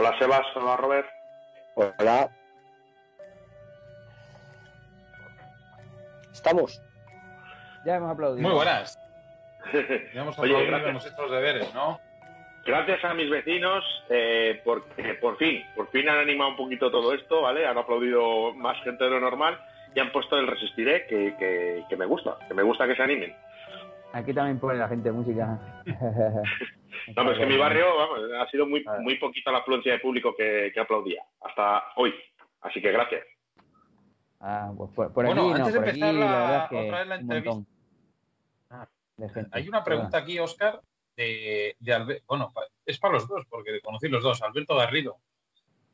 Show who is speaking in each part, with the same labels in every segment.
Speaker 1: Hola Sebas, hola Robert.
Speaker 2: Hola. ¿Estamos?
Speaker 3: Ya hemos aplaudido.
Speaker 4: Muy buenas. Ya hemos
Speaker 1: Oye,
Speaker 4: aplaudido,
Speaker 1: gracias.
Speaker 4: hemos hecho los deberes, ¿no?
Speaker 1: Gracias a mis vecinos, eh, porque por fin, por fin han animado un poquito todo esto, ¿vale? Han aplaudido más gente de lo normal y han puesto el Resistiré, que, que, que me gusta, que me gusta que se animen.
Speaker 3: Aquí también pone la gente música.
Speaker 1: No, pero es que en mi barrio, vamos, ha sido muy, muy poquita la afluencia de público que, que aplaudía, hasta hoy. Así que gracias.
Speaker 3: Ah, pues por, por
Speaker 4: Bueno,
Speaker 3: aquí no,
Speaker 4: antes de
Speaker 3: por aquí
Speaker 4: empezar
Speaker 3: la,
Speaker 4: la-
Speaker 3: verdad es que
Speaker 4: otra vez la
Speaker 3: un montón
Speaker 4: Ah.
Speaker 3: de gente.
Speaker 4: Hay una pregunta aquí, Oscar, de, de Bueno, es para los dos, porque conocí los dos. Alberto Garrido.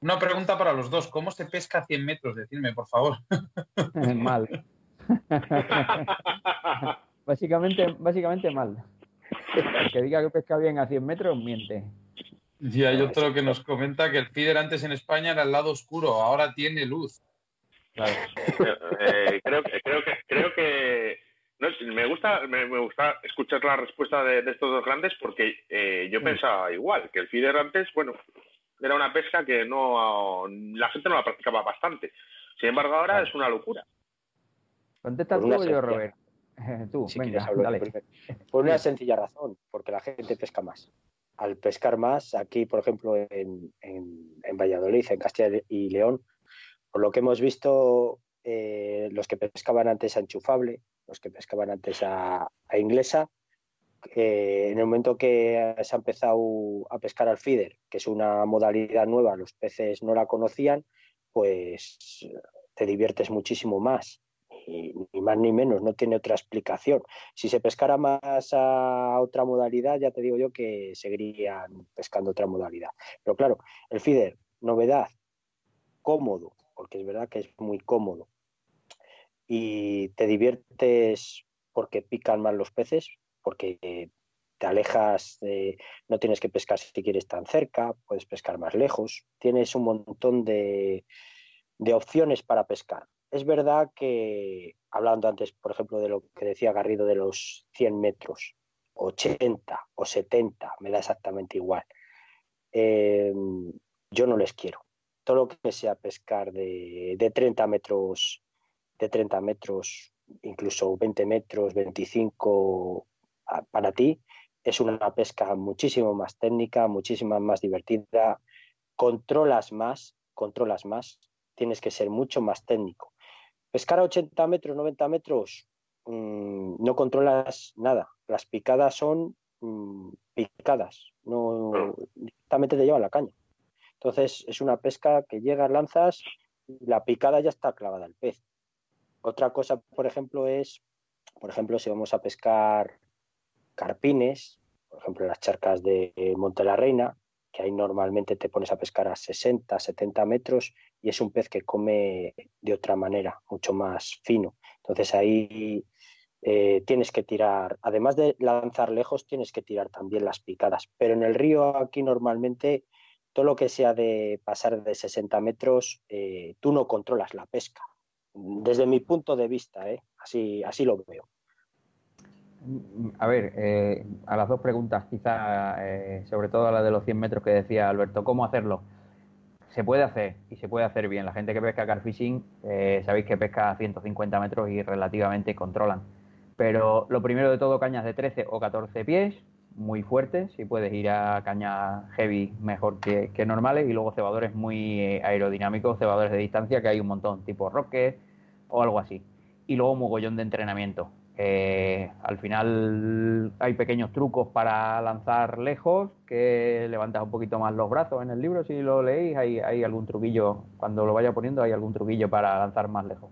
Speaker 4: Una pregunta para los dos. ¿Cómo se pesca a 100 metros? Decidme, por favor.
Speaker 3: mal. básicamente, básicamente mal. El que diga que pesca bien a 100 metros, miente.
Speaker 4: Y hay otro que nos comenta que el feeder antes en España era el lado oscuro, ahora tiene luz.
Speaker 1: Eh, creo, que- creo que creo que no, me gusta me, me gusta escuchar la respuesta de, de estos dos grandes porque eh, yo pensaba igual que el feeder antes bueno era una pesca que no la gente no la practicaba bastante sin embargo ahora es una locura
Speaker 3: Contesta tú yo, Robert. Tú,
Speaker 2: Si
Speaker 3: venga,
Speaker 2: quieres hablo yo
Speaker 3: dale.
Speaker 2: primero. Por una sencilla razón, porque la gente pesca más. Al pescar más, aquí, por ejemplo, en, en- en Valladolid, en Castilla y León, por lo que hemos visto, eh, los que pescaban antes a enchufable, los que pescaban antes a, a inglesa, eh, en el momento que se ha empezado a pescar al feeder, que es una modalidad nueva, los peces no la conocían, pues te diviertes muchísimo más. Ni más ni menos, no tiene otra explicación. Si se pescara más a otra modalidad, ya te digo yo que seguirían pescando otra modalidad. Pero claro, el feeder, novedad, cómodo, porque es verdad que es muy cómodo. Y te diviertes porque pican más los peces, porque te alejas, no tienes que pescar si quieres tan cerca, puedes pescar más lejos, tienes un montón de, de opciones para pescar. Es verdad que, hablando antes, por ejemplo, de lo que decía Garrido de los 100 metros, 80 o 70, me da exactamente igual. Eh, yo no les quiero. Todo lo que sea pescar de, de 30 metros, de 30 metros, incluso 20 metros, 25, a- para ti, es una pesca muchísimo más técnica, muchísimo más divertida, controlas más, controlas más, tienes que ser mucho más técnico. Pescar a 80 metros, 90 metros, mm, no controlas nada. Las picadas son mm, picadas, no directamente te llevan la caña. Entonces es una pesca que llegas, lanzas, la picada ya está clavada al pez. Otra cosa, por ejemplo, es, por ejemplo, si vamos a pescar carpines, por ejemplo, en las charcas de Monte la Reina, que ahí normalmente te pones a pescar a 60, 70 metros y es un pez que come de otra manera, mucho más fino. Entonces ahí eh, tienes que tirar, además de lanzar lejos, tienes que tirar también las picadas. Pero en el río aquí normalmente todo lo que sea de pasar de 60 metros, eh, tú no controlas la pesca. Desde mi punto de vista, ¿eh? así, así lo veo.
Speaker 3: A ver, a las dos preguntas, quizá, sobre todo a la de los 100 metros que decía Alberto, ¿cómo hacerlo? Se puede hacer y se puede hacer bien. La gente que pesca carfishing, eh, sabéis que pesca a 150 metros y relativamente controlan. Pero lo primero de todo, cañas de 13 o 14 pies, muy fuertes, si puedes ir a cañas heavy mejor que, que normales, y luego cebadores muy eh, aerodinámicos, cebadores de distancia, que hay un montón, tipo Rocket o algo así. Y luego mogollón de entrenamiento. Eh, al final hay pequeños trucos para lanzar lejos, que levantas un poquito más los brazos en el libro, si lo leéis, hay, hay algún truquillo, cuando lo vaya poniendo hay algún truquillo para lanzar más lejos.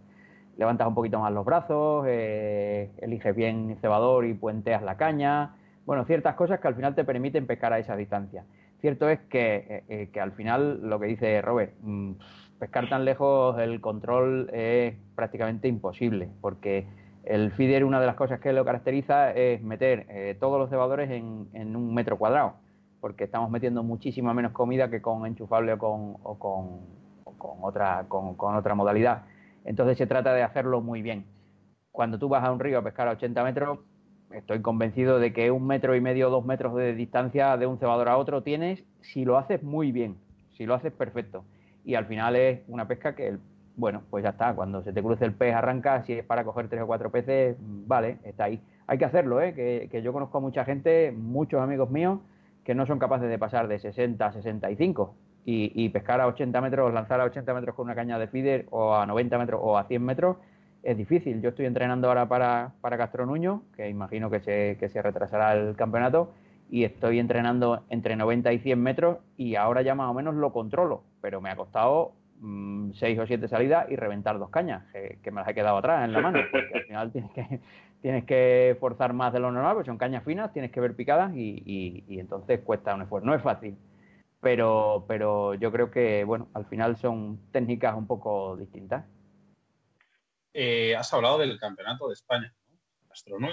Speaker 3: Levantas un poquito más los brazos, eh, eliges bien cebador y puenteas la caña, bueno, ciertas cosas que al final te permiten pescar a esa distancia. Cierto es que, eh, eh, que al final, lo que dice Robert, mm, pescar tan lejos el control es prácticamente imposible, porque el feeder, una de las cosas que lo caracteriza es meter eh, todos los cebadores en, un metro cuadrado, porque estamos metiendo muchísima menos comida que con enchufable o con, otra, con, otra modalidad. Entonces se trata de hacerlo muy bien. Cuando tú vas a un río a pescar a 80 metros, estoy convencido de que un metro y medio, dos metros de distancia de un cebador a otro tienes si lo haces muy bien. Si lo haces, perfecto. Y al final es una pesca que, bueno, pues ya está. Cuando se te cruce el pez, arranca. Si es para coger tres o cuatro peces, vale, está ahí. Hay que hacerlo, ¿eh? Que, que yo conozco a mucha gente, muchos amigos míos, que no son capaces de pasar de 60 a 65 y, y pescar a 80 metros, lanzar a 80 metros con una caña de feeder o a 90 metros o a 100 metros es difícil. Yo estoy entrenando ahora para, para Castro Nuño, que imagino que se, que se retrasará el campeonato, y estoy entrenando entre 90 y 100 metros y ahora ya más o menos lo controlo, pero me ha costado 6 mm, o 7 salidas y reventar dos cañas, que, me las he quedado atrás en la mano, porque al final tienes que, tienes que forzar más de lo normal, porque son cañas finas, tienes que ver picadas y, y, y entonces cuesta un esfuerzo. No es fácil, pero, pero yo creo que, bueno, al final son técnicas un poco distintas.
Speaker 4: Eh, has hablado del campeonato de España, ¿no?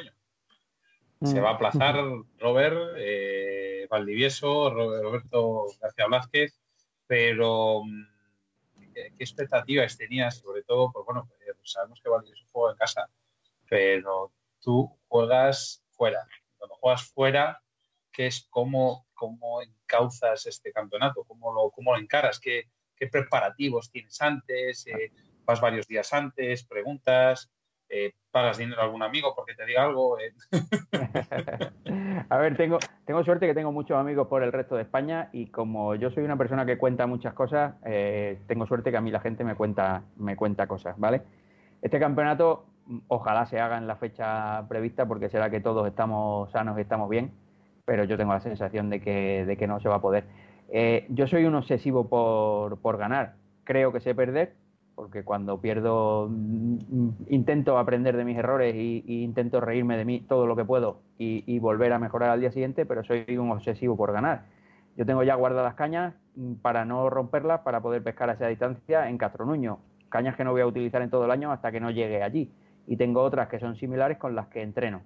Speaker 4: Se mm. va a aplazar Robert, eh, Valdivieso, Roberto García Blázquez, pero ¿qué, expectativas tenías? Sobre todo, pues bueno, eh, sabemos que Valdivieso juega en casa, pero tú juegas fuera. Cuando juegas fuera, ¿qué es cómo, cómo encauzas este campeonato? ¿Cómo lo, cómo lo encaras? ¿Qué, ¿Qué preparativos tienes antes? vas varios días antes, preguntas, eh, pagas dinero a algún amigo porque te diga algo. Eh.
Speaker 3: a ver, tengo, tengo suerte que tengo muchos amigos por el resto de España y como yo soy una persona que cuenta muchas cosas, eh, tengo suerte que a mí la gente me cuenta, me cuenta cosas, ¿vale? Este campeonato ojalá se haga en la fecha prevista porque será que todos estamos sanos y estamos bien, pero yo tengo la sensación de que, de que no se va a poder. yo soy un obsesivo por, por ganar, creo que sé perder, porque cuando pierdo mm, intento aprender de mis errores y, intento reírme de mí todo lo que puedo y, volver a mejorar al día siguiente, pero soy un obsesivo por ganar. Yo tengo ya guardadas cañas mm, para no romperlas, para poder pescar a esa distancia en Castronuño, cañas que no voy a utilizar en todo el año hasta que no llegue allí. Y tengo otras que son similares con las que entreno.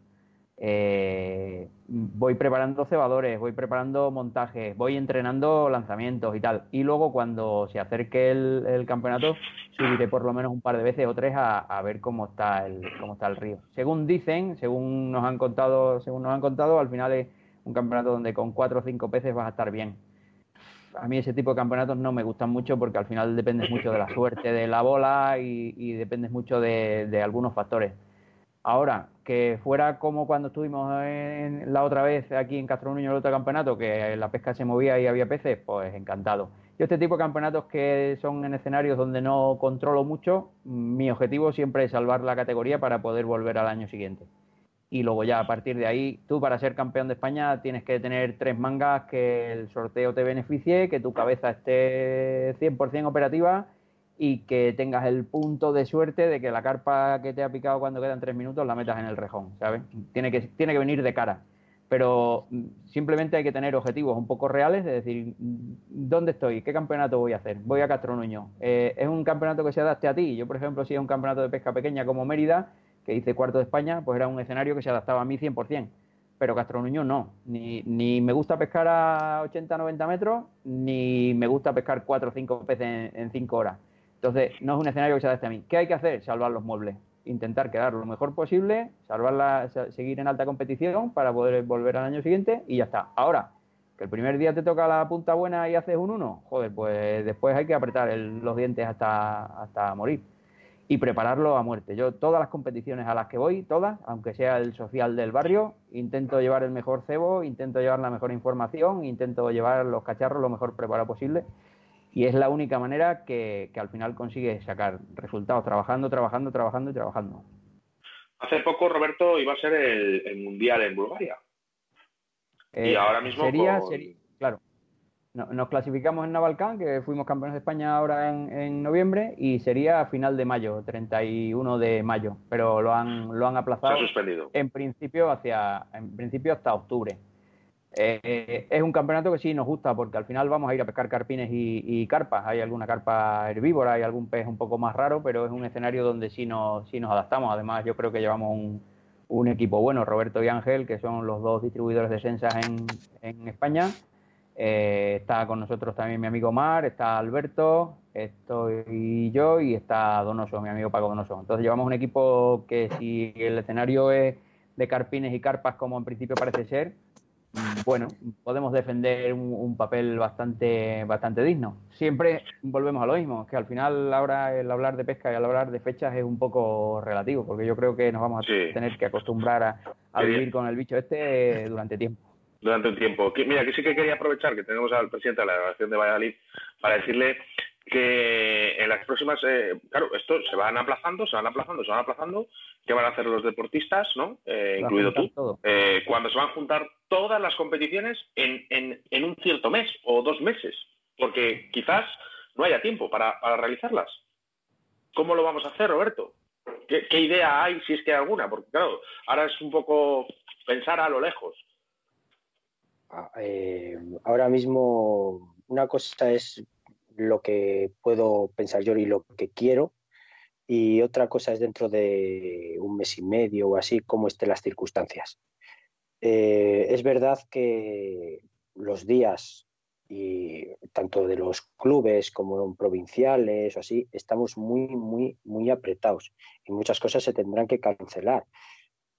Speaker 3: Eh, voy preparando cebadores, voy preparando montajes, voy entrenando lanzamientos y tal. Y luego cuando se acerque el, campeonato, subiré por lo menos un par de veces o tres a, ver cómo está el cómo está el río. Según dicen, según nos han contado, según nos han contado, al final es un campeonato donde con cuatro o cinco peces vas a estar bien. A mí ese tipo de campeonatos no me gustan mucho porque al final dependes mucho de la suerte de la bola y, y dependes mucho de algunos factores Ahora, que fuera como cuando estuvimos en, la otra vez aquí en Castro Nuño, el otro campeonato, que la pesca se movía y había peces, pues encantado. Yo este tipo de campeonatos que son en escenarios donde no controlo mucho, mi objetivo siempre es salvar la categoría para poder volver al año siguiente. Y luego ya a partir de ahí, tú para ser campeón de España tienes que tener tres mangas que el sorteo te beneficie, que tu cabeza esté 100% operativa y que tengas el punto de suerte de que la carpa que te ha picado cuando quedan tres minutos la metas en el rejón, ¿sabes? Tiene que, tiene que venir de cara. Pero mm, simplemente hay que tener objetivos un poco reales, de decir, mm, ¿dónde estoy? ¿Qué campeonato voy a hacer? Voy a Castro Nuño. Eh, ¿Es un campeonato que se adapte a ti? Yo, por ejemplo, si es un campeonato de pesca pequeña como Mérida, que hice cuarto de España, pues era un escenario que se adaptaba a mí 100%. Pero Castro Nuño no. Ni, ni me gusta pescar a 80, 90 metros, ni me gusta pescar 4 o 5 peces en 5 horas. Entonces, no es un escenario que se adapte a mí. ¿Qué hay que hacer? Salvar los muebles. Intentar quedar lo mejor posible, salvarla, seguir en alta competición para poder volver al año siguiente y ya está. Ahora, que el primer día te toca la punta buena y haces un 1, joder, pues después hay que apretar los dientes hasta, hasta morir y prepararlo a muerte. Yo todas las competiciones a las que voy, todas, aunque sea el social del barrio, intento llevar el mejor cebo, intento llevar la mejor información, intento llevar los cacharros lo mejor preparado posible y es la única manera que, al final consigue sacar resultados, trabajando, trabajando, trabajando y trabajando.
Speaker 1: Hace poco, Roberto, iba a ser el, Mundial en Bulgaria. y eh, ahora mismo...
Speaker 3: Sería, claro. nos clasificamos en Navalcán, que fuimos campeones de España ahora en, noviembre, y sería a final de mayo, 31 de mayo, pero lo han, lo han aplazado.
Speaker 1: suspendido.
Speaker 3: En principio, hacia, en principio hasta octubre. Eh, es un campeonato que sí nos gusta porque al final vamos a ir a pescar carpines y, carpas. Hay alguna carpa herbívora, hay algún pez un poco más raro, pero es un escenario donde sí nos, sí nos adaptamos. Además, yo creo que llevamos un, equipo bueno, Roberto y Ángel, que son los dos distribuidores de sensas en, España. Eh, está con nosotros también mi amigo Mar, está Alberto, estoy yo y está Donoso, mi amigo Paco Donoso. Entonces llevamos un equipo que si el escenario es de carpines y carpas como en principio parece ser, bueno, podemos defender un, papel bastante, bastante digno. Siempre volvemos a lo mismo, que al final ahora el hablar de pesca y el hablar de fechas es un poco relativo, porque yo creo que nos vamos a tener que acostumbrar a, vivir con el bicho este durante tiempo.
Speaker 1: Durante un tiempo. Mira, que sí que quería aprovechar que tenemos al presidente de la delegación de Valladolid para decirle que en las próximas, eh, claro, esto se van aplazando, se van aplazando, se van aplazando. ¿Qué van a hacer los deportistas, no? Eh, incluido tú, eh, cuando se van a juntar todas las competiciones en, en, un cierto mes o dos meses, porque quizás no haya tiempo para, realizarlas. ¿Cómo lo vamos a hacer, Roberto? ¿Qué, ¿Qué, idea hay, si es que hay alguna? Porque, claro, ahora es un poco pensar a lo lejos.
Speaker 2: Ah, ahora mismo, una cosa es lo que puedo pensar yo y lo que quiero. Y otra cosa es dentro de un mes y medio o así, cómo estén las circunstancias. Eh, es verdad que los días, y tanto de los clubes como provinciales o así, estamos muy, muy, muy apretados y muchas cosas se tendrán que cancelar.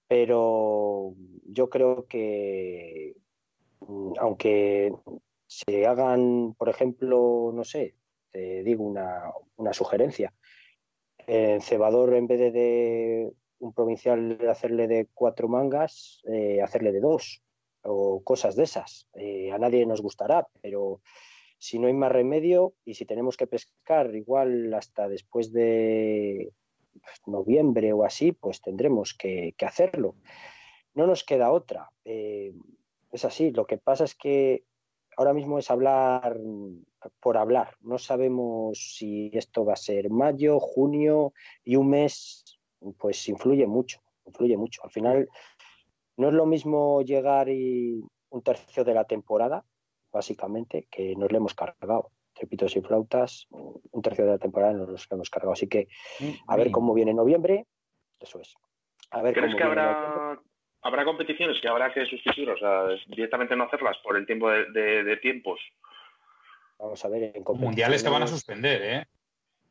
Speaker 2: Pero yo creo que, mm, aunque se hagan, por ejemplo, no sé, te digo una, una sugerencia. En cebador, en vez de, un provincial hacerle de cuatro mangas, eh, hacerle de dos o cosas de esas. Eh, a nadie nos gustará, pero si no hay más remedio y si tenemos que pescar igual hasta después de noviembre o así, pues tendremos que, hacerlo. No nos queda otra. Eh, es así. Lo que pasa es que ahora mismo es hablar por hablar. No sabemos si esto va a ser mayo, junio y un mes, pues influye mucho, influye mucho. Al final no es lo mismo llegar y un tercio de la temporada, básicamente, que nos le hemos cargado. Trepitos y flautas, un tercio de la temporada nos lo hemos cargado. Así que a ver cómo viene noviembre, eso es. A ver
Speaker 1: ¿Crees que habrá habrá competiciones que habrá que sustituir, o sea, directamente no hacerlas por el tiempo de, tiempos.
Speaker 2: Vamos a ver, en
Speaker 4: competiciones... Mundiales que van a suspender, ¿eh?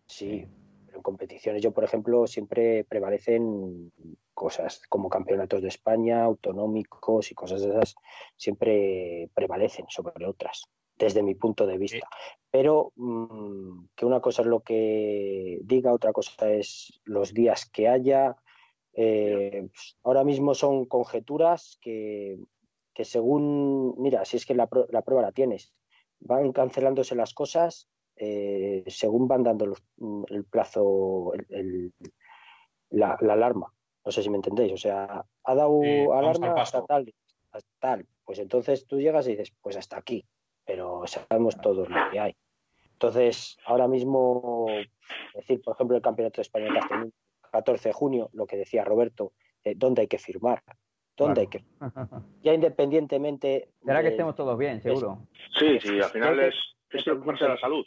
Speaker 2: Sí, pero en competiciones yo, por ejemplo, siempre prevalecen cosas como campeonatos de España, autonómicos y cosas de esas, siempre prevalecen sobre otras, desde mi punto de vista. Pero mm, que una cosa es lo que diga, otra cosa es los días que haya, eh, ahora mismo son conjeturas que, según, mira, si es que la, prueba la tienes, van cancelándose las cosas eh, según van dando el plazo, la, alarma. No sé si me entendéis. O sea, ha dado alarma hasta tal, hasta tal. Pues entonces tú llegas y dices, pues hasta aquí. Pero sabemos todos lo que hay. Entonces, ahora mismo, decir, por ejemplo, el Campeonato de España 14 de junio, lo que decía Roberto, eh, dónde hay que firmar. ¿Dónde hay que Ya independientemente.
Speaker 3: Será que estemos todos bien, seguro.
Speaker 1: Sí, sí, al final es, es de la salud.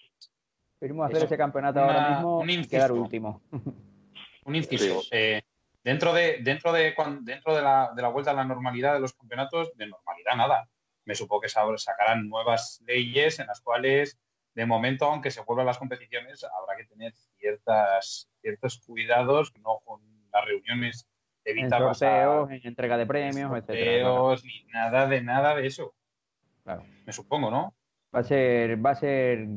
Speaker 3: Queremos hacer ese campeonato ahora mismo y quedar último.
Speaker 4: Un inciso. Eh, dentro de, dentro de, dentro de la, de la vuelta a la normalidad de los campeonatos, de normalidad nada. Me supongo que sacarán nuevas leyes en las cuales de momento, aunque se vuelvan las competiciones, habrá que tener ciertas, ciertos cuidados, no con las reuniones
Speaker 3: evitar en sorteos, en entrega de premios,
Speaker 4: sorteos, ni nada de nada de eso. Claro. Me supongo, ¿no?
Speaker 3: Va a ser, va a ser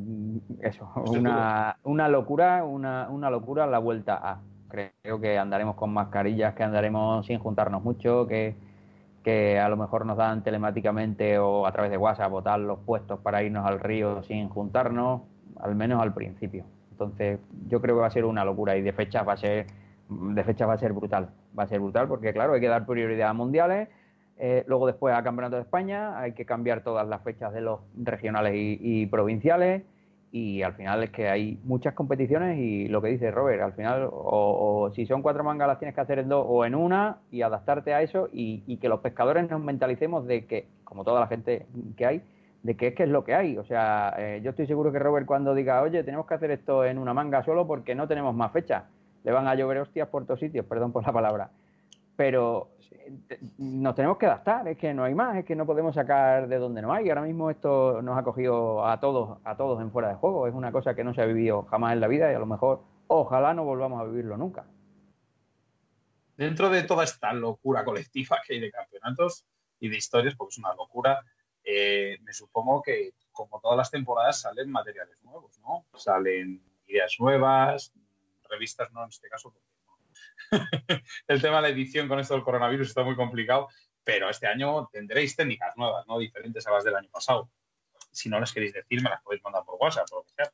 Speaker 3: eso, una, una locura, una, una locura la vuelta a. Creo que andaremos con mascarillas, que andaremos sin juntarnos mucho, que que a lo mejor nos dan telemáticamente o a través de WhatsApp votar los puestos para irnos al río sin juntarnos, al menos al principio. Entonces, yo creo que va a ser una locura y de fecha va a ser de fecha va a ser brutal, va a ser brutal porque claro, hay que dar prioridad a mundiales, eh, luego después a Campeonato de España, hay que cambiar todas las fechas de los regionales y provinciales y al final es que hay muchas competiciones y lo que dice Robert, al final o, si son cuatro mangas las tienes que hacer en dos o en una y adaptarte a eso y, que los pescadores nos mentalicemos de que, como toda la gente que hay, de que es que es lo que hay. O sea, eh, yo estoy seguro que Robert cuando diga, oye, tenemos que hacer esto en una manga solo porque no tenemos más fecha, le van a llover hostias por todos sitios, perdón por la palabra. Pero nos tenemos que adaptar, es que no hay más, es que no podemos sacar de donde no hay. Ahora mismo esto nos ha cogido a todos, a todos en fuera de juego, es una cosa que no se ha vivido jamás en la vida y a lo mejor ojalá no volvamos a vivirlo nunca.
Speaker 4: Dentro de toda esta locura colectiva que hay de campeonatos, y de historias, porque es una locura. Eh, me supongo que, como todas las temporadas, salen materiales nuevos, ¿no? Salen ideas nuevas, revistas no en este caso, porque el tema de la edición con esto del coronavirus está muy complicado, pero este año tendréis técnicas nuevas, ¿no? Diferentes a las del año pasado. Si no las queréis decir, me las podéis mandar por WhatsApp o lo que sea.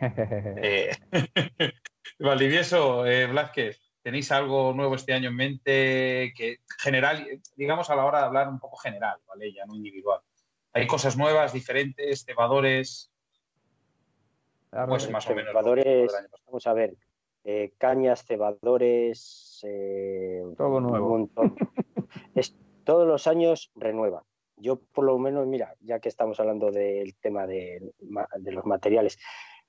Speaker 4: Eh, Valdivieso, eh, Blázquez, ¿tenéis algo nuevo este año en mente que general, digamos a la hora de hablar un poco general, ¿vale? Ya no individual. ¿Hay cosas nuevas, diferentes, cebadores?
Speaker 2: Pues más o menos. Cebadores, vamos a ver, eh, cañas, cebadores, eh,
Speaker 3: todo nuevo.
Speaker 2: es, todos los años renueva. Yo por lo menos, mira, ya que estamos hablando del tema de, los materiales,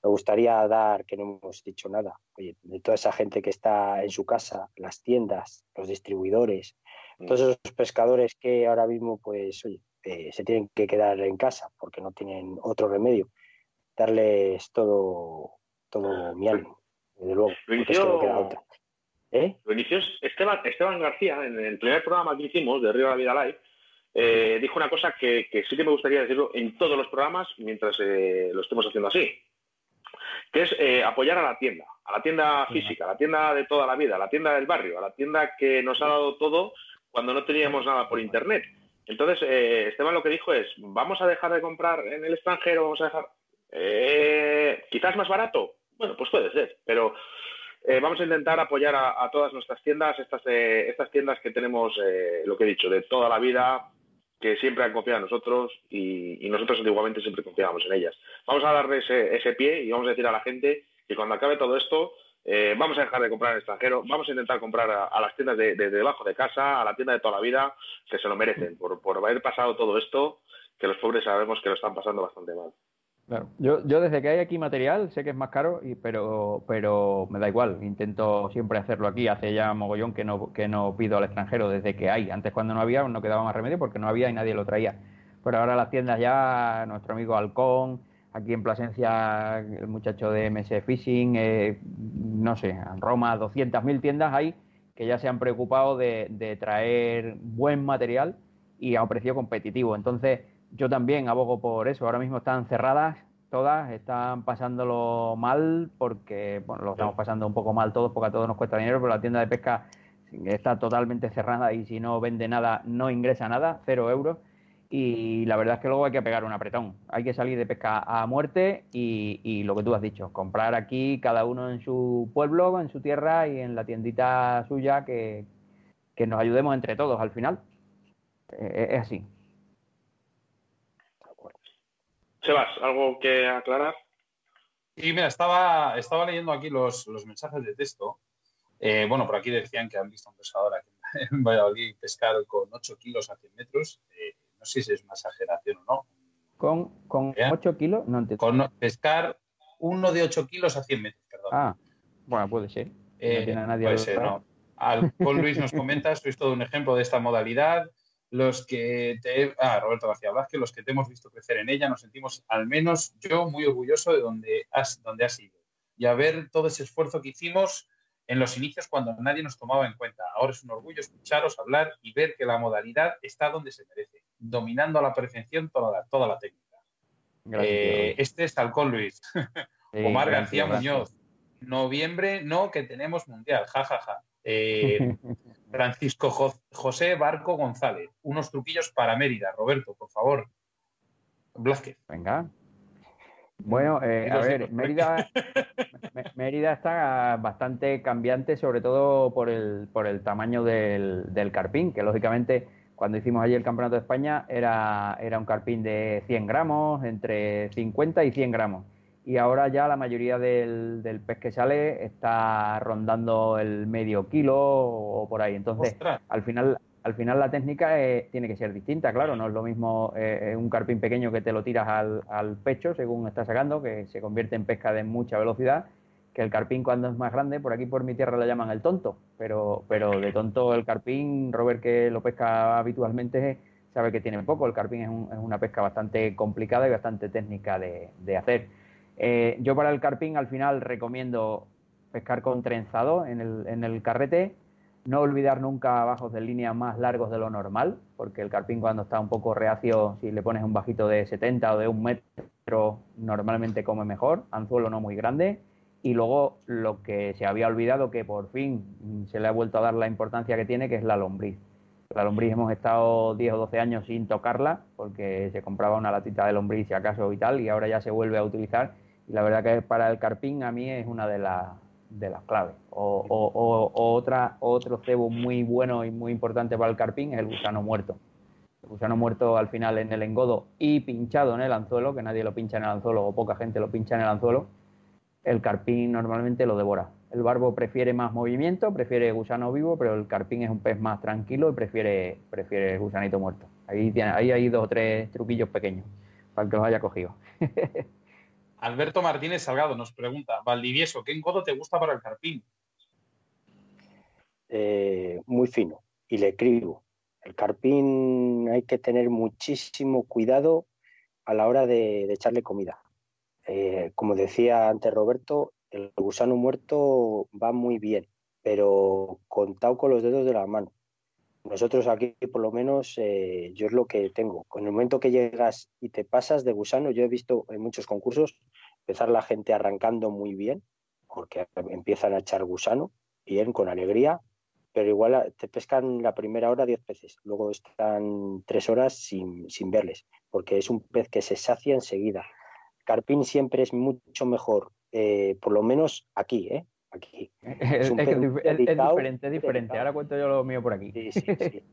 Speaker 2: me gustaría dar, que no hemos dicho nada, oye, de toda esa gente que está en su casa, las tiendas, los distribuidores, mm. todos esos pescadores que ahora mismo, pues, oye, eh, se tienen que quedar en casa porque no tienen otro remedio, darles todo, todo mi ánimo desde luego.
Speaker 1: Lo inició, ¿Eh? lo inició Esteban, Esteban García en el primer programa que hicimos de Río de la Vida Live. Eh, dijo una cosa que, sí que me gustaría decirlo en todos los programas mientras eh, lo estemos haciendo así, que es apoyar a la tienda, a la tienda física, a la tienda de toda la vida, a la tienda del barrio, a la tienda que nos ha dado todo cuando no teníamos nada por internet. Entonces, Esteban lo que dijo es, vamos a dejar de comprar en el extranjero, vamos a dejar, quizás más barato, bueno, pues puede ser, pero eh, vamos a intentar apoyar a, todas nuestras tiendas, estas, eh, estas tiendas que tenemos, eh, lo que he dicho, de toda la vida, que siempre han confiado en nosotros y, nosotros antiguamente siempre confiábamos en ellas. Vamos a darle ese, pie y vamos a decir a la gente que cuando acabe todo esto, vamos a dejar de comprar en extranjero, vamos a intentar comprar a, las tiendas de, debajo de casa, a la tienda de toda la vida, que se lo merecen por haber pasado todo esto, que los pobres sabemos que lo están pasando bastante mal.
Speaker 3: Claro. Yo, yo desde que hay aquí material, sé que es más caro, y, pero, pero me da igual. Intento siempre hacerlo aquí. Hace ya mogollón que no, que no pido al extranjero desde que hay. Antes cuando no había no quedaba más remedio porque no había y nadie lo traía. Pero ahora las tiendas ya, nuestro amigo Halcón, aquí en Plasencia el muchacho de MS Fishing, eh, no sé, en Roma 200.000 tiendas hay que ya se han preocupado de, de traer buen material y a un precio competitivo. Entonces, yo también abogo por eso. Ahora mismo están cerradas todas, están pasándolo mal porque, bueno, lo estamos pasando un poco mal todos porque a todos nos cuesta dinero, pero la tienda de pesca está totalmente cerrada y si no vende nada, no ingresa nada, cero euros. Y la verdad es que luego hay que pegar un apretón. Hay que salir de pesca a muerte y, lo que tú has dicho, comprar aquí cada uno en su pueblo, en su tierra y en la tiendita suya que, que nos ayudemos entre todos al final. Eh, es así.
Speaker 1: Sebas, ¿algo que aclarar?
Speaker 4: Sí, mira, estaba, estaba leyendo aquí los, mensajes de texto. Eh, bueno, por aquí decían que han visto a un pescador aquí en Valladolid pescar con 8 kilos a 100 metros. Eh, no sé si es una exageración o no.
Speaker 3: ¿Con, con 8 kilos? No entiendo.
Speaker 4: Con pescar uno de 8 kilos a 100 metros, perdón.
Speaker 3: Ah, bueno, puede ser.
Speaker 4: Eh, nadie puede ser, no. Con Luis nos comenta, esto es todo un ejemplo de esta modalidad los que te, ah, Roberto García Vázquez, los que te hemos visto crecer en ella, nos sentimos al menos yo muy orgulloso de donde has, donde has ido y a ver todo ese esfuerzo que hicimos en los inicios cuando nadie nos tomaba en cuenta. Ahora es un orgullo escucharos hablar y ver que la modalidad está donde se merece, dominando a la perfección toda la, toda la técnica. Eh, este es Talcón Luis. Omar García Muñoz. Noviembre, no, que tenemos mundial, jajaja. Ja, ja. Eh, Francisco José Barco González. Unos truquillos para Mérida. Roberto, por favor. Blázquez.
Speaker 3: Venga. Bueno, eh, a ver, Mérida, Mérida está bastante cambiante, sobre todo por el, por el tamaño del, del carpín, que lógicamente cuando hicimos allí el Campeonato de España era, era un carpín de 100 gramos, entre 50 y 100 gramos y ahora ya la mayoría del, del, pez que sale está rondando el medio kilo o por ahí. Entonces, al final, al final la técnica eh, tiene que ser distinta, claro, no es lo mismo eh, un carpín pequeño que te lo tiras al, al, pecho según está sacando, que se convierte en pesca de mucha velocidad, que el carpín cuando es más grande, por aquí por mi tierra lo llaman el tonto, pero, pero de tonto el carpín, Robert que lo pesca habitualmente sabe que tiene poco, el carpín es, es una pesca bastante complicada y bastante técnica de, de hacer. Eh, yo para el carpín al final recomiendo pescar con trenzado en el, en el carrete, No olvidar nunca bajos de línea más largos de lo normal, porque el carpín cuando está un poco reacio, si le pones un bajito de 70 o de un metro, normalmente come mejor, anzuelo no muy grande. Y luego lo que se había olvidado, que por fin se le ha vuelto a dar la importancia que tiene, que es la lombriz. La lombriz hemos estado 10 o 12 años sin tocarla, porque se compraba una latita de lombriz si acaso y tal, y ahora ya se vuelve a utilizar. Y la verdad que para el carpín a mí es una de las de las claves. O, otra, otro cebo muy bueno y muy importante para el carpín es el gusano muerto. El gusano muerto al final en el engodo y pinchado en el anzuelo, que nadie lo pincha en el anzuelo o poca gente lo pincha en el anzuelo, el carpín normalmente lo devora. El barbo prefiere más movimiento, prefiere gusano vivo, pero el carpín es un pez más tranquilo y prefiere, prefiere gusanito muerto. Ahí, tiene, ahí hay dos o tres truquillos pequeños para que los haya cogido.
Speaker 4: Alberto Martínez Salgado nos pregunta, Valdivieso, ¿qué engodo te gusta para el carpín?
Speaker 2: Eh, muy fino y le escribo. El carpín hay que tener muchísimo cuidado a la hora de, echarle comida. Eh, como decía antes Roberto, el gusano muerto va muy bien, pero contado con los dedos de la mano. Nosotros aquí, por lo menos, eh, yo es lo que tengo. Con el momento que llegas y te pasas de gusano, yo he visto en muchos concursos empezar la gente arrancando muy bien, porque empiezan a echar gusano, bien, con alegría, pero igual te pescan la primera hora diez peces, luego están tres horas sin, verles, porque es un pez que se sacia enseguida. Carpín siempre es mucho mejor, eh, por lo menos aquí, ¿eh? Aquí.
Speaker 3: Es, diferente, es diferente. Ahora cuento yo lo mío por aquí.
Speaker 2: Sí, sí, sí.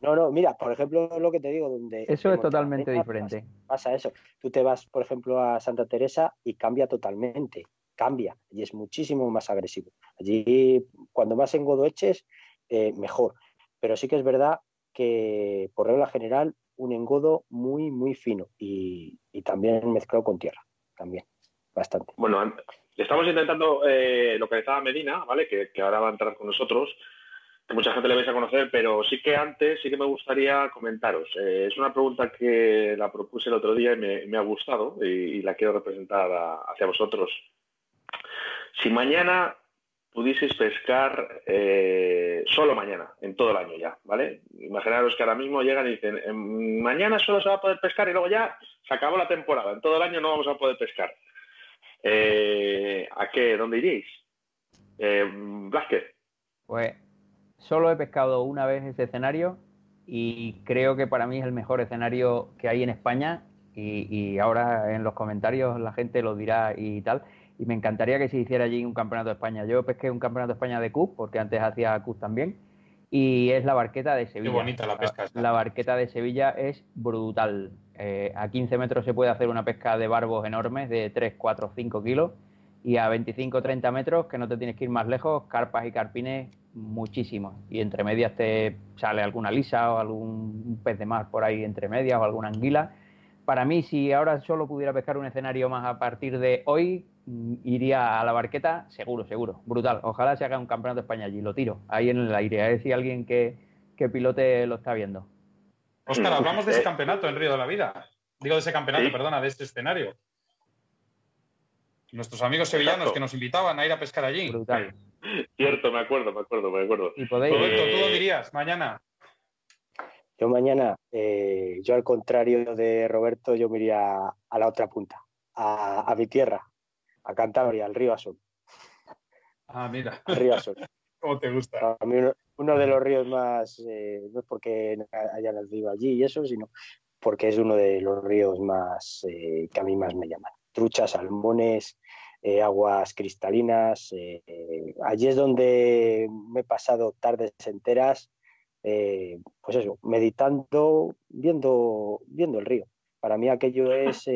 Speaker 2: No, no, mira, por ejemplo, lo que te digo, donde...
Speaker 3: Eso es totalmente diferente.
Speaker 2: Pasa, eso. Tú te vas, por ejemplo, a Santa Teresa y cambia totalmente, cambia, y es muchísimo más agresivo. Allí, cuando más en Godoeches, eh, mejor. Pero sí que es verdad que, por regla general, un engodo muy, muy fino y, y también mezclado con tierra, también, bastante.
Speaker 1: Bueno, estamos intentando eh, localizar a Medina, ¿vale? Que, ahora va a entrar con nosotros que mucha gente le vais a conocer, pero sí que antes sí que me gustaría comentaros. Eh, es una pregunta que la propuse el otro día y me, ha gustado y, la quiero representar hacia vosotros. Si mañana pudieseis pescar eh, solo mañana, en todo el año ya, ¿vale? Imaginaros que ahora mismo llegan y dicen, mañana solo se va a poder pescar y luego ya se acabó la temporada, en todo el año no vamos a poder pescar. Eh, ¿A qué? ¿Dónde iríais? Eh.
Speaker 3: Pues Solo he pescado una vez ese escenario y creo que para mí es el mejor escenario que hay en España y, ahora en los comentarios la gente lo dirá y tal. Y me encantaría que se hiciera allí un campeonato de España. Yo pesqué un campeonato de España de CUP, porque antes hacía CUP también, y es la barqueta de Sevilla.
Speaker 4: Qué bonita la pesca.
Speaker 3: La, barqueta de Sevilla es brutal. Eh, a 15 metros se puede hacer una pesca de barbos enormes de 3, 4, 5 kilos y a 25 30 metros, que no te tienes que ir más lejos, carpas y carpines muchísimos. Y entre medias te sale alguna lisa o algún pez de mar por ahí entre medias o alguna anguila. Para mí, si ahora solo pudiera pescar un escenario más a partir de hoy, iría a la barqueta, seguro, seguro, brutal. Ojalá se haga un campeonato de España allí, lo tiro, ahí en el aire, a ver si alguien que, que pilote lo está viendo.
Speaker 4: Oscar, hablamos de ese campeonato en Río de la Vida. Digo de ese campeonato, perdona, de este escenario. Nuestros amigos sevillanos que nos invitaban a ir a pescar allí.
Speaker 3: Brutal.
Speaker 1: Cierto, me acuerdo, me acuerdo, me acuerdo.
Speaker 4: ¿Y podéis... Roberto, ¿tú lo dirías mañana?
Speaker 2: Yo mañana, eh, yo al contrario de Roberto, yo me iría a la otra punta, a, mi tierra, a Cantabria, al río Azul.
Speaker 4: Ah, mira.
Speaker 2: Al río Azul.
Speaker 4: ¿Cómo te gusta?
Speaker 2: A mí uno, de los ríos más, eh, no es porque haya nacido allí y eso, sino porque es uno de los ríos más eh, que a mí más me llaman truchas, salmones, eh, aguas cristalinas. Allí es donde me he pasado tardes enteras, pues eso, meditando, viendo, viendo el río. Para mí aquello es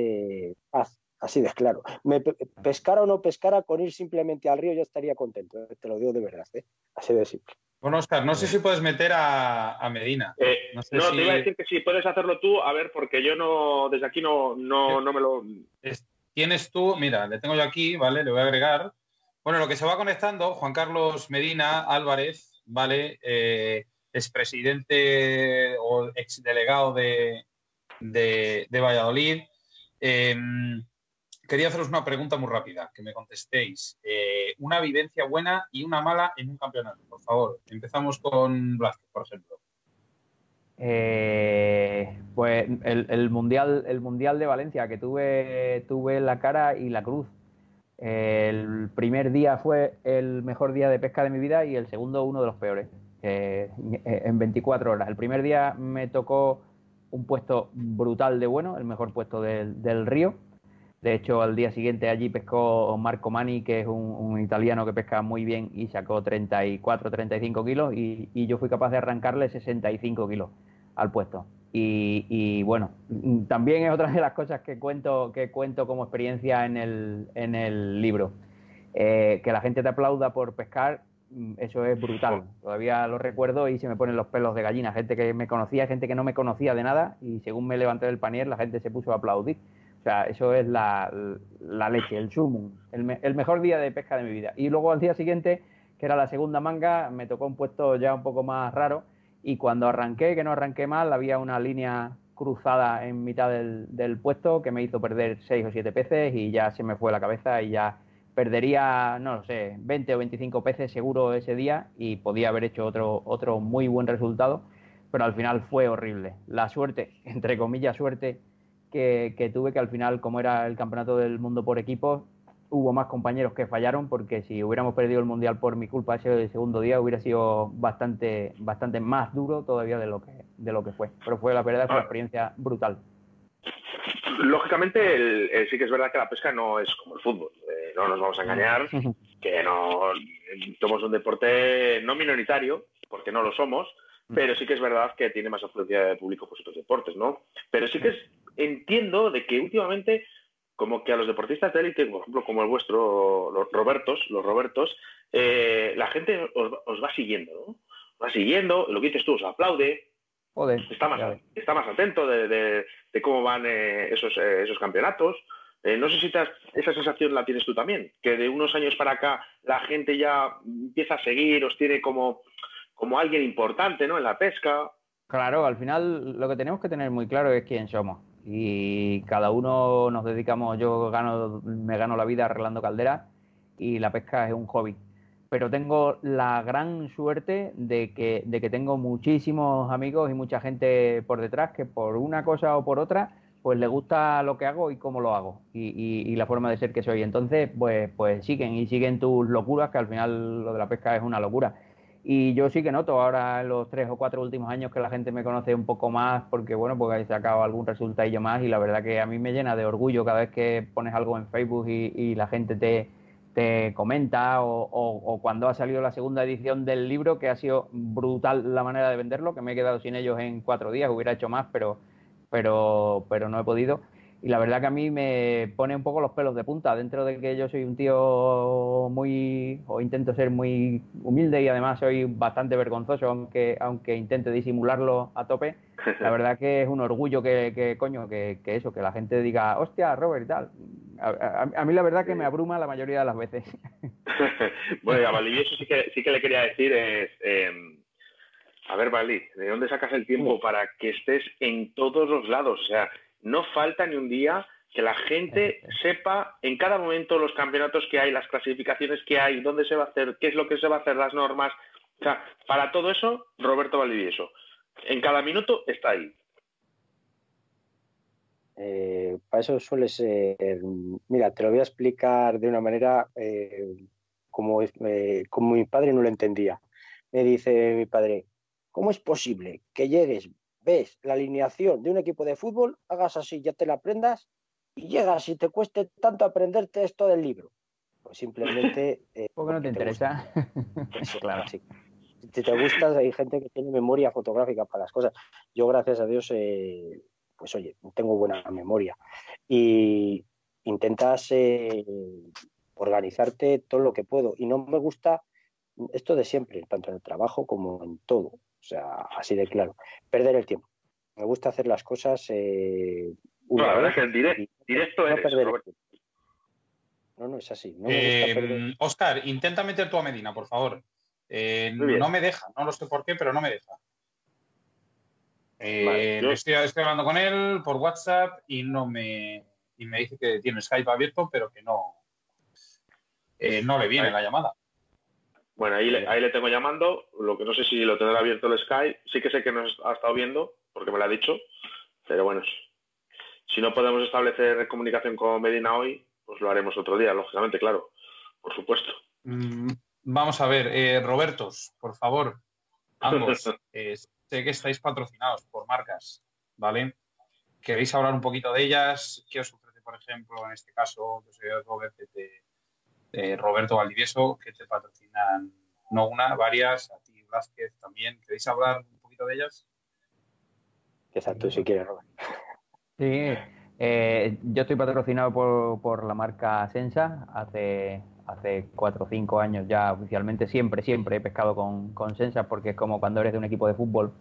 Speaker 2: paz, así de claro. Me, pescara o no pescara, con ir simplemente al río yo estaría contento, te lo digo de verdad, así de simple.
Speaker 4: Bueno, Oscar, no sé si puedes meter a, Medina.
Speaker 1: no, te iba a decir que sí, puedes hacerlo tú, a ver, porque yo no, desde aquí no, no, no me lo...
Speaker 4: Tienes tú, mira, le tengo yo aquí, ¿vale? Le voy a agregar. Bueno, lo que se va conectando, Juan Carlos Medina Álvarez, ¿vale? Eh, expresidente o exdelegado de, de, de Valladolid. Em, quería haceros una pregunta muy rápida, que me contestéis. Eh, una vivencia buena y una mala en un campeonato, por favor. Empezamos con Blasquez, por ejemplo.
Speaker 3: Eh, pues el, mundial, el mundial de Valencia, que tuve, tuve la cara y la cruz. El primer día fue el mejor día de pesca de mi vida y el segundo uno de los peores, en 24 horas. El primer día me tocó un puesto brutal de bueno, el mejor puesto del río de hecho, al día siguiente allí pescó Marco Mani, que es un, italiano que pesca muy bien y sacó 34, 35 kilos y, yo fui capaz de arrancarle 65 kilos al puesto. Y, bueno, también es otra de las cosas que cuento, que cuento como experiencia en el, en el libro. Eh, que la gente te aplauda por pescar, mm, eso es brutal. Todavía lo recuerdo y se me ponen los pelos de gallina. Gente que me conocía, gente que no me conocía de nada y según me levanté del panier la gente se puso a aplaudir. O sea, eso es la, leche, el sumum, el, mejor día de pesca de mi vida. Y luego al día siguiente, que era la segunda manga, me tocó un puesto ya un poco más raro. Y cuando arranqué, que no arranqué mal, había una línea cruzada en mitad del, puesto que me hizo perder seis o siete peces y ya se me fue la cabeza y ya perdería, no lo sé, 20 o 25 peces seguro ese día y podía haber hecho otro, otro muy buen resultado, pero al final fue horrible. La suerte, entre comillas suerte, que, tuve que al final, como era el campeonato del mundo por equipos, hubo más compañeros que fallaron porque si hubiéramos perdido el mundial por mi culpa ese segundo día hubiera sido bastante bastante más duro todavía de lo que de lo que fue pero fue la verdad fue una ah. experiencia brutal
Speaker 1: lógicamente sí que es verdad que la pesca no es como el fútbol eh, no nos vamos a engañar que no somos un deporte no minoritario porque no lo somos mm. pero sí que es verdad que tiene más afluencia de público que otros deportes no pero sí que es entiendo de que últimamente, como que a los deportistas de élite, por ejemplo, como el vuestro, los Robertos, los Robertos, eh, la gente os, va siguiendo, ¿no? va siguiendo, lo que dices tú, os aplaude, está, más, está más atento de, cómo van eh, esos, eh, esos campeonatos. no sé si esa sensación la tienes tú también, que de unos años para acá la gente ya empieza a seguir, os tiene como, como alguien importante ¿no? en la pesca.
Speaker 3: Claro, al final lo que tenemos que tener muy claro es quién somos y cada uno nos dedicamos, yo gano, me gano la vida arreglando calderas y la pesca es un hobby. Pero tengo la gran suerte de que, de que tengo muchísimos amigos y mucha gente por detrás que por una cosa o por otra pues le gusta lo que hago y cómo lo hago y, y, la forma de ser que soy. Entonces, pues, pues siguen y siguen tus locuras, que al final lo de la pesca es una locura. Y yo sí que noto ahora en los tres o cuatro últimos años que la gente me conoce un poco más porque, bueno, porque he sacado algún resultado más y la verdad que a mí me llena de orgullo cada vez que pones algo en Facebook y, la gente te, te comenta o, cuando ha salido la segunda edición del libro que ha sido brutal la manera de venderlo, que me he quedado sin ellos en cuatro días, hubiera hecho más, pero, pero, pero no he podido y la verdad que a mí me pone un poco los pelos de punta, dentro de que yo soy un tío muy, o intento ser muy humilde y además soy bastante vergonzoso, aunque, aunque intente disimularlo a tope, la verdad que es un orgullo que, que coño, que, que, eso, que la gente diga, hostia, Robert y tal. A, mí la verdad que me abruma la mayoría de las veces.
Speaker 1: bueno, a Valdivieso sí que, sí que le quería decir es... Em, a ver, Valí, ¿de dónde sacas el tiempo para que estés en todos los lados? O sea, no falta ni un día que la gente sepa en cada momento los campeonatos que hay, las clasificaciones que hay, dónde se va a hacer, qué es lo que se va a hacer, las normas. O sea, para todo eso, Roberto Valdivieso. En cada minuto está ahí.
Speaker 2: Eh, para eso suele ser. Mira, te lo voy a explicar de una manera eh, como, eh, como mi padre no lo entendía. Me dice mi padre: ¿Cómo es posible que llegues ves la alineación de un equipo de fútbol, hagas así, ya te la aprendas y llegas y te cueste tanto aprenderte esto del libro. Pues simplemente...
Speaker 3: Eh, ¿Por qué no te, interesa?
Speaker 2: claro. Sí. Si te gusta, hay gente que tiene memoria fotográfica para las cosas. Yo, gracias a Dios, eh, pues oye, tengo buena memoria. Y intentas eh, organizarte todo lo que puedo. Y no me gusta esto de siempre, tanto en el trabajo como en todo. O sea, así de claro. Perder el tiempo. Me gusta hacer las cosas. Eh,
Speaker 1: una la verdad es que el directo,
Speaker 2: no No, no es así.
Speaker 4: Oscar, eh, intenta meter tú a Medina, por favor. Eh, no me deja, no lo sé por qué, pero no me deja. estoy, hablando con él por WhatsApp y no me, y me dice que tiene Skype abierto, pero que no, eh, no le viene la llamada.
Speaker 1: Bueno, ahí le, ahí le tengo llamando, lo que no sé si lo tendrá abierto el Skype, sí que sé que nos ha estado viendo, porque me lo ha dicho, pero bueno, si no podemos establecer comunicación con Medina hoy, pues lo haremos otro día, lógicamente, claro, por supuesto.
Speaker 4: Mm, vamos a ver, eh, Robertos, por favor, ambos, eh, sé que estáis patrocinados por marcas, ¿vale? ¿Queréis hablar un poquito de ellas? ¿Qué os ofrece, por ejemplo, en este caso, yo soy Robert, eh, Roberto Valdivieso, que te patrocinan no una, varias, a ti Vázquez también. ¿Queréis hablar un poquito de ellas?
Speaker 2: Exacto, si quieres, Robert.
Speaker 3: Sí, eh, yo estoy patrocinado por, por, la marca Sensa. Hace, hace cuatro o cinco años ya oficialmente siempre, siempre he pescado con, con Sensa porque es como cuando eres de un equipo de fútbol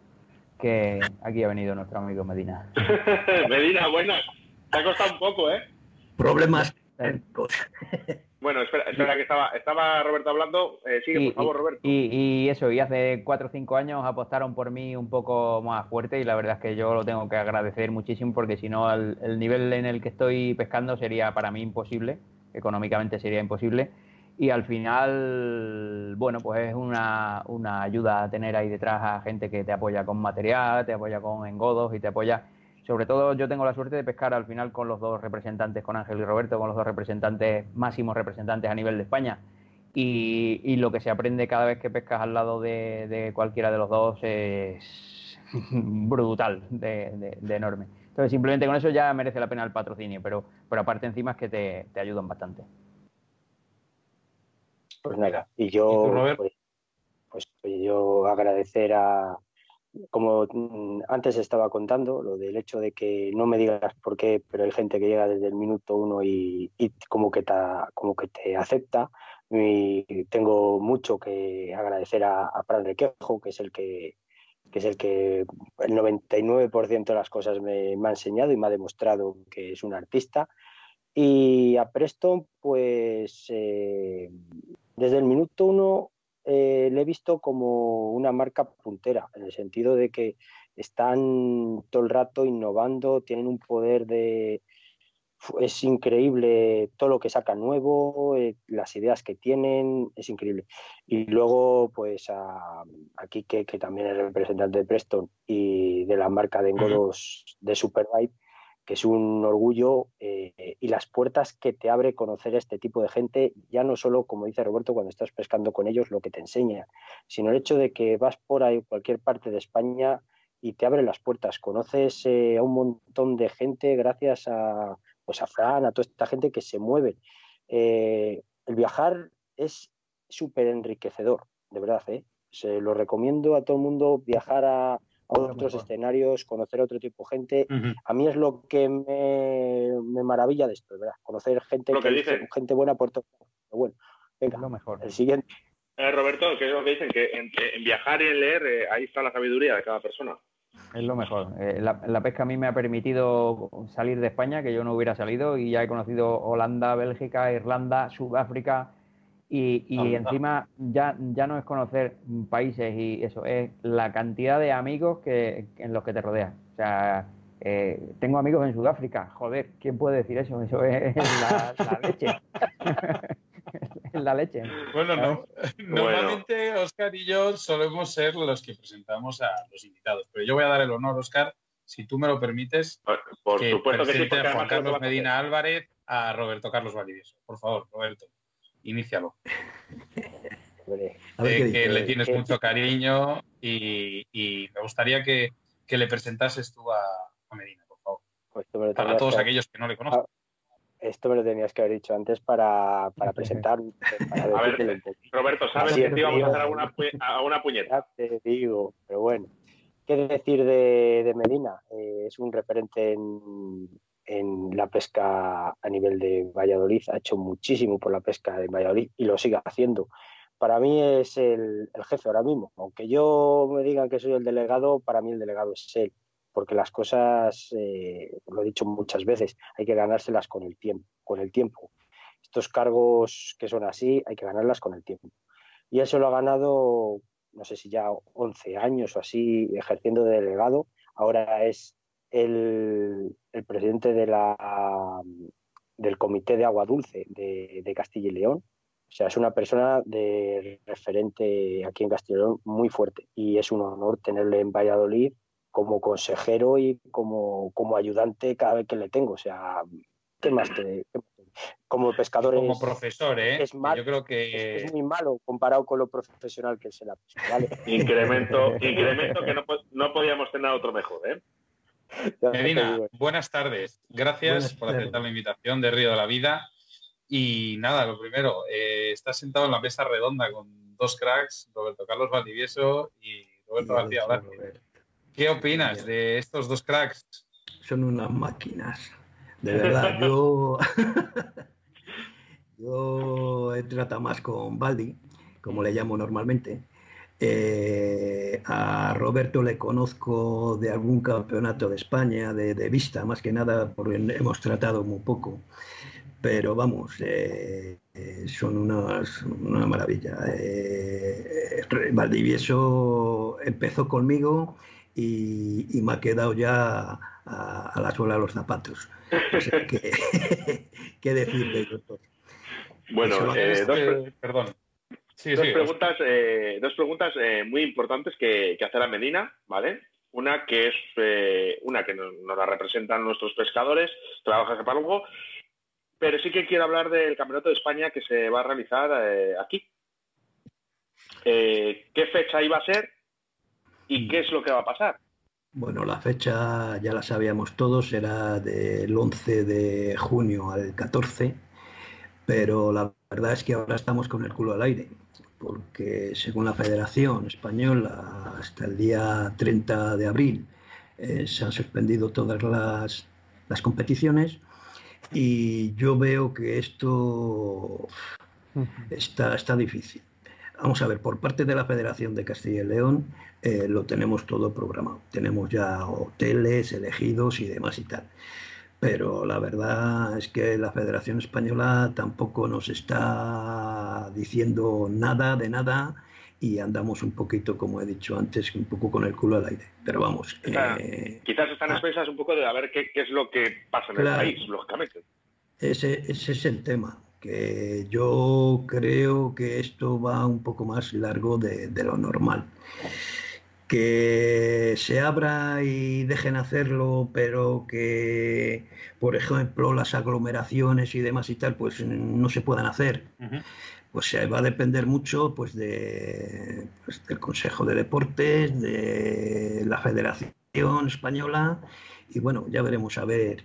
Speaker 3: que aquí ha venido nuestro amigo Medina.
Speaker 1: Medina, buenas. Te ha costado un poco, ¿eh?
Speaker 5: Problemas
Speaker 1: Bueno, espera, espera que estaba, estaba Roberto hablando. Eh, sigue, por favor, Roberto.
Speaker 3: Y, eso, y hace cuatro o cinco años apostaron por mí un poco más fuerte y la verdad es que yo lo tengo que agradecer muchísimo porque si no, el, el nivel en el que estoy pescando sería para mí imposible, económicamente sería imposible. Y al final, bueno, pues es una, una ayuda a tener ahí detrás a gente que te apoya con material, te apoya con engodos y te apoya sobre todo yo tengo la suerte de pescar al final con los dos representantes, con Ángel y Roberto, con los dos representantes, máximos representantes a nivel de España. Y, lo que se aprende cada vez que pescas al lado de, cualquiera de los dos es brutal, de, enorme. Entonces simplemente con eso ya merece la pena el patrocinio, pero, pero aparte encima es que te, ayudan bastante.
Speaker 2: Pues nada, y yo, pues, pues yo agradecer a, como mm, antes estaba contando, lo del hecho de que no me digas por qué, pero hay gente que llega desde el minuto uno y, como, que te, como que te acepta. Y tengo mucho que agradecer a, a Fran Requejo, que es el que, que es el que el 99% de las cosas me, ha enseñado y me ha demostrado que es un artista. Y a Preston, pues eh, desde el minuto uno eh, le he visto como una marca puntera, en el sentido de que están todo el rato innovando, tienen un poder de... Es increíble todo lo que sacan nuevo, eh, las ideas que tienen, es increíble. Y luego, pues aquí que, que también es representante de Preston y de la marca de engodos de Supervibe, que es un orgullo eh, y las puertas que te abre conocer a este tipo de gente, ya no solo, como dice Roberto, cuando estás pescando con ellos, lo que te enseña, sino el hecho de que vas por ahí, cualquier parte de España y te abre las puertas, conoces eh, a un montón de gente gracias a, pues a Fran, a toda esta gente que se mueve. Eh, el viajar es súper enriquecedor, de verdad, Se lo recomiendo a todo el mundo viajar a, a otros escenarios, conocer a otro tipo de gente. A mí es lo que me, maravilla de esto, ¿verdad? Conocer gente, que gente buena por todo. bueno, venga, lo mejor. El siguiente.
Speaker 1: Eh, Roberto, ¿qué es lo que dicen? Que en, viajar y en leer, eh, ahí está la sabiduría de cada persona.
Speaker 3: Es lo mejor. Eh, la, pesca a mí me ha permitido salir de España, que yo no hubiera salido, y ya he conocido Holanda, Bélgica, Irlanda, Sudáfrica, y, encima ya, ya no es conocer países y eso, es la cantidad de amigos que, en los que te rodeas. O sea, eh, tengo amigos en Sudáfrica, joder, ¿quién puede decir eso? Eso es la, leche. es la leche.
Speaker 4: Bueno, no, normalmente Oscar y yo solemos ser los que presentamos a los invitados, pero yo voy a dar el honor, Oscar, si tú me lo permites,
Speaker 1: por, que supuesto que sí,
Speaker 4: a Juan Carlos Medina Álvarez, a Roberto Carlos Valdivieso. Por favor, Roberto inícialo. que le tienes mucho cariño y, me gustaría que, le presentases tú a, Medina, por favor. Pues para todos aquellos que no le conocen. Ah,
Speaker 2: esto me lo tenías que haber dicho antes para, presentar.
Speaker 1: a ver, Roberto, ¿sabes que te íbamos a hacer alguna, alguna puñeta?
Speaker 2: te digo, pero bueno. ¿Qué decir de, Medina? Eh, es un referente en, en la pesca a nivel de Valladolid, ha hecho muchísimo por la pesca de Valladolid y lo sigue haciendo. Para mí es el, jefe ahora mismo. Aunque yo me diga que soy el delegado, para mí el delegado es él, porque las cosas, eh, lo he dicho muchas veces, hay que ganárselas con el tiempo, con el tiempo. Estos cargos que son así, hay que ganarlas con el tiempo. Y eso lo ha ganado, no sé si ya 11 años o así, ejerciendo de delegado. Ahora es el, presidente de la, del Comité de Agua Dulce de, Castilla y León. O sea, es una persona de referente aquí en Castilla y León muy fuerte y es un honor tenerle en Valladolid como consejero y como, como ayudante cada vez que le tengo. O sea, ¿qué más te, como pescador
Speaker 4: como profesor ¿eh?
Speaker 2: es
Speaker 4: yo creo que
Speaker 2: es, muy malo comparado con lo profesional que es ¿vale?
Speaker 1: incremento incremento que no, no podíamos tener otro mejor ¿eh?
Speaker 4: Medina, buenas tardes. Gracias por aceptar la invitación de Río de la Vida. Y nada, lo primero, eh, estás sentado en la mesa redonda con dos cracks, Roberto Carlos Valdivieso y Roberto García ¿Qué opinas de estos dos cracks?
Speaker 5: Son unas máquinas. De verdad, yo, yo he tratado más con Baldi, como le llamo normalmente, eh, a Roberto le conozco de algún campeonato de España, de, vista, más que nada, porque hemos tratado muy poco. Pero vamos, eh, eh, son unas, una maravilla. Valdivieso empezó conmigo y, me ha quedado ya a, la suela de los zapatos. O sea que, ¿qué decir doctor?
Speaker 1: Bueno, perdón dos, Preguntas, eh, dos preguntas eh, muy importantes que, hacer a Medina, ¿vale? Una que es eh, una que nos, la representan nuestros pescadores, trabaja para algo, pero sí que quiero hablar del Campeonato de España que se va a realizar aquí. ¿Qué fecha iba a ser y mm. qué es lo que va a pasar?
Speaker 5: Bueno, la fecha ya la sabíamos todos, era del 11 de junio al 14, pero la verdad es que ahora estamos con el culo al aire porque según la Federación Española, hasta el día 30 de abril eh, se han suspendido todas las, competiciones y yo veo que esto está, está difícil. Vamos a ver, por parte de la Federación de Castilla y León eh, lo tenemos todo programado. Tenemos ya hoteles elegidos y demás y tal pero la verdad es que la Federación Española tampoco nos está diciendo nada de nada y andamos un poquito, como he dicho antes, un poco con el culo al aire. Pero vamos.
Speaker 1: Eh, quizás están ah, un poco de a ver qué, es lo que pasa en el país, lógicamente.
Speaker 5: Ese, ese es el tema, que yo creo que esto va un poco más largo de, de lo normal que se abra y dejen hacerlo, pero que, por ejemplo, las aglomeraciones y demás y tal, pues no se puedan hacer. Pues se va a depender mucho pues, de, pues, del Consejo de Deportes, de la Federación Española, y bueno, ya veremos a ver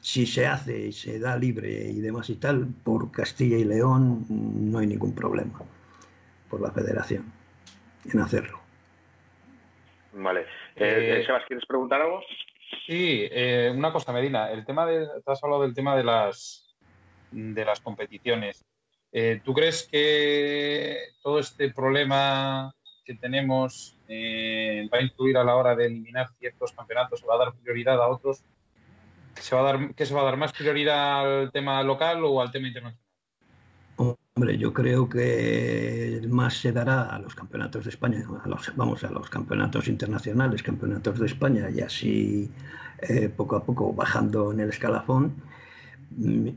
Speaker 5: si se hace y se da libre y demás y tal, por Castilla y León no hay ningún problema por la Federación en hacerlo.
Speaker 1: Vale. Eh, eh, Sebas, ¿quieres preguntar algo?
Speaker 4: Sí, eh, una cosa, Medina. El tema de, te has hablado del tema de las de las competiciones. ¿Tú crees que todo este problema que tenemos va a influir a la hora de eliminar ciertos campeonatos? ¿Se va a dar prioridad a otros? ¿Se va a dar, ¿Qué se va a dar más prioridad al tema local o al tema internacional?
Speaker 5: Hombre, yo creo que más se dará a los campeonatos de España, vamos a los campeonatos internacionales, campeonatos de España, y así eh, poco a poco bajando en el escalafón.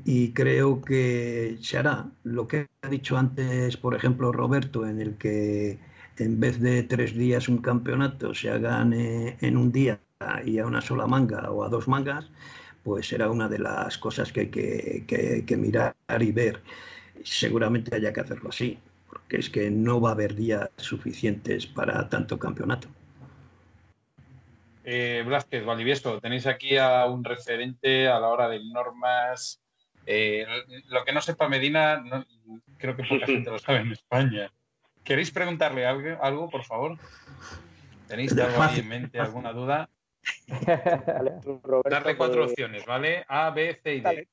Speaker 5: Y creo que se hará lo que ha dicho antes, por ejemplo, Roberto, en el que en vez de tres días un campeonato se hagan en un día y a una sola manga o a dos mangas, pues será una de las cosas que hay que mirar y ver seguramente haya que hacerlo así, porque es que no va a haber días suficientes para tanto campeonato.
Speaker 4: Eh, Blázquez, Valdivieso, tenéis aquí a un referente a la hora de normas. Eh, lo que no sepa Medina, creo que poca gente lo sabe en España. ¿Queréis preguntarle algo, algo por favor? ¿Tenéis algo ahí en mente, alguna duda? Darle cuatro opciones, ¿vale? A, B, C y D.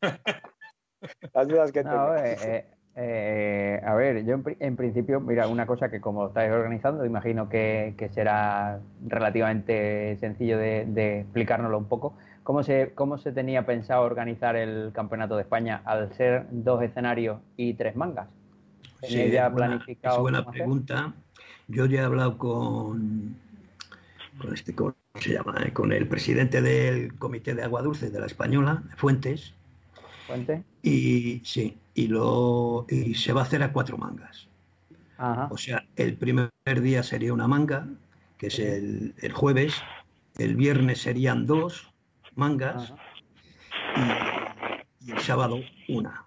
Speaker 2: las dudas que
Speaker 3: eh, eh, eh, a ver, yo en, principio, mira, una cosa que como estáis organizando, imagino que, será relativamente sencillo de, explicárnoslo un poco. ¿Cómo se, ¿Cómo se tenía pensado organizar el Campeonato de España al ser dos escenarios y tres mangas?
Speaker 5: Sí, ya planificado? Es buena pregunta. Yo ya he hablado con, con, este, con se llama? Eh, con el presidente del Comité de Agua Dulce de la Española, Fuentes. Y sí, y, lo, y se va a hacer a cuatro mangas. O sea, el primer día sería una manga, que es el, jueves, el viernes serían dos mangas y, el sábado una.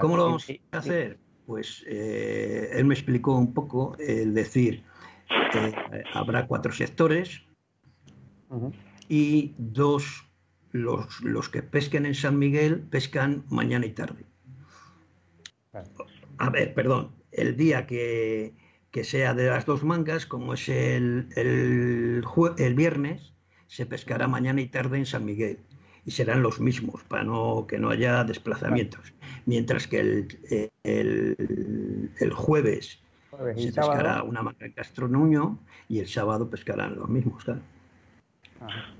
Speaker 5: ¿Cómo lo vamos a hacer? Pues eh, él me explicó un poco el decir, eh, habrá cuatro sectores y dos, los, los que pesquen en San Miguel pescan mañana y tarde. A ver, perdón, el día que, sea de las dos mangas, como es el, el, el, viernes, se pescará mañana y tarde en San Miguel. Y serán los mismos, para no, que no haya desplazamientos. Mientras que el, el, jueves, se pescará una manga en Castronuño y el sábado pescarán los mismos, claro.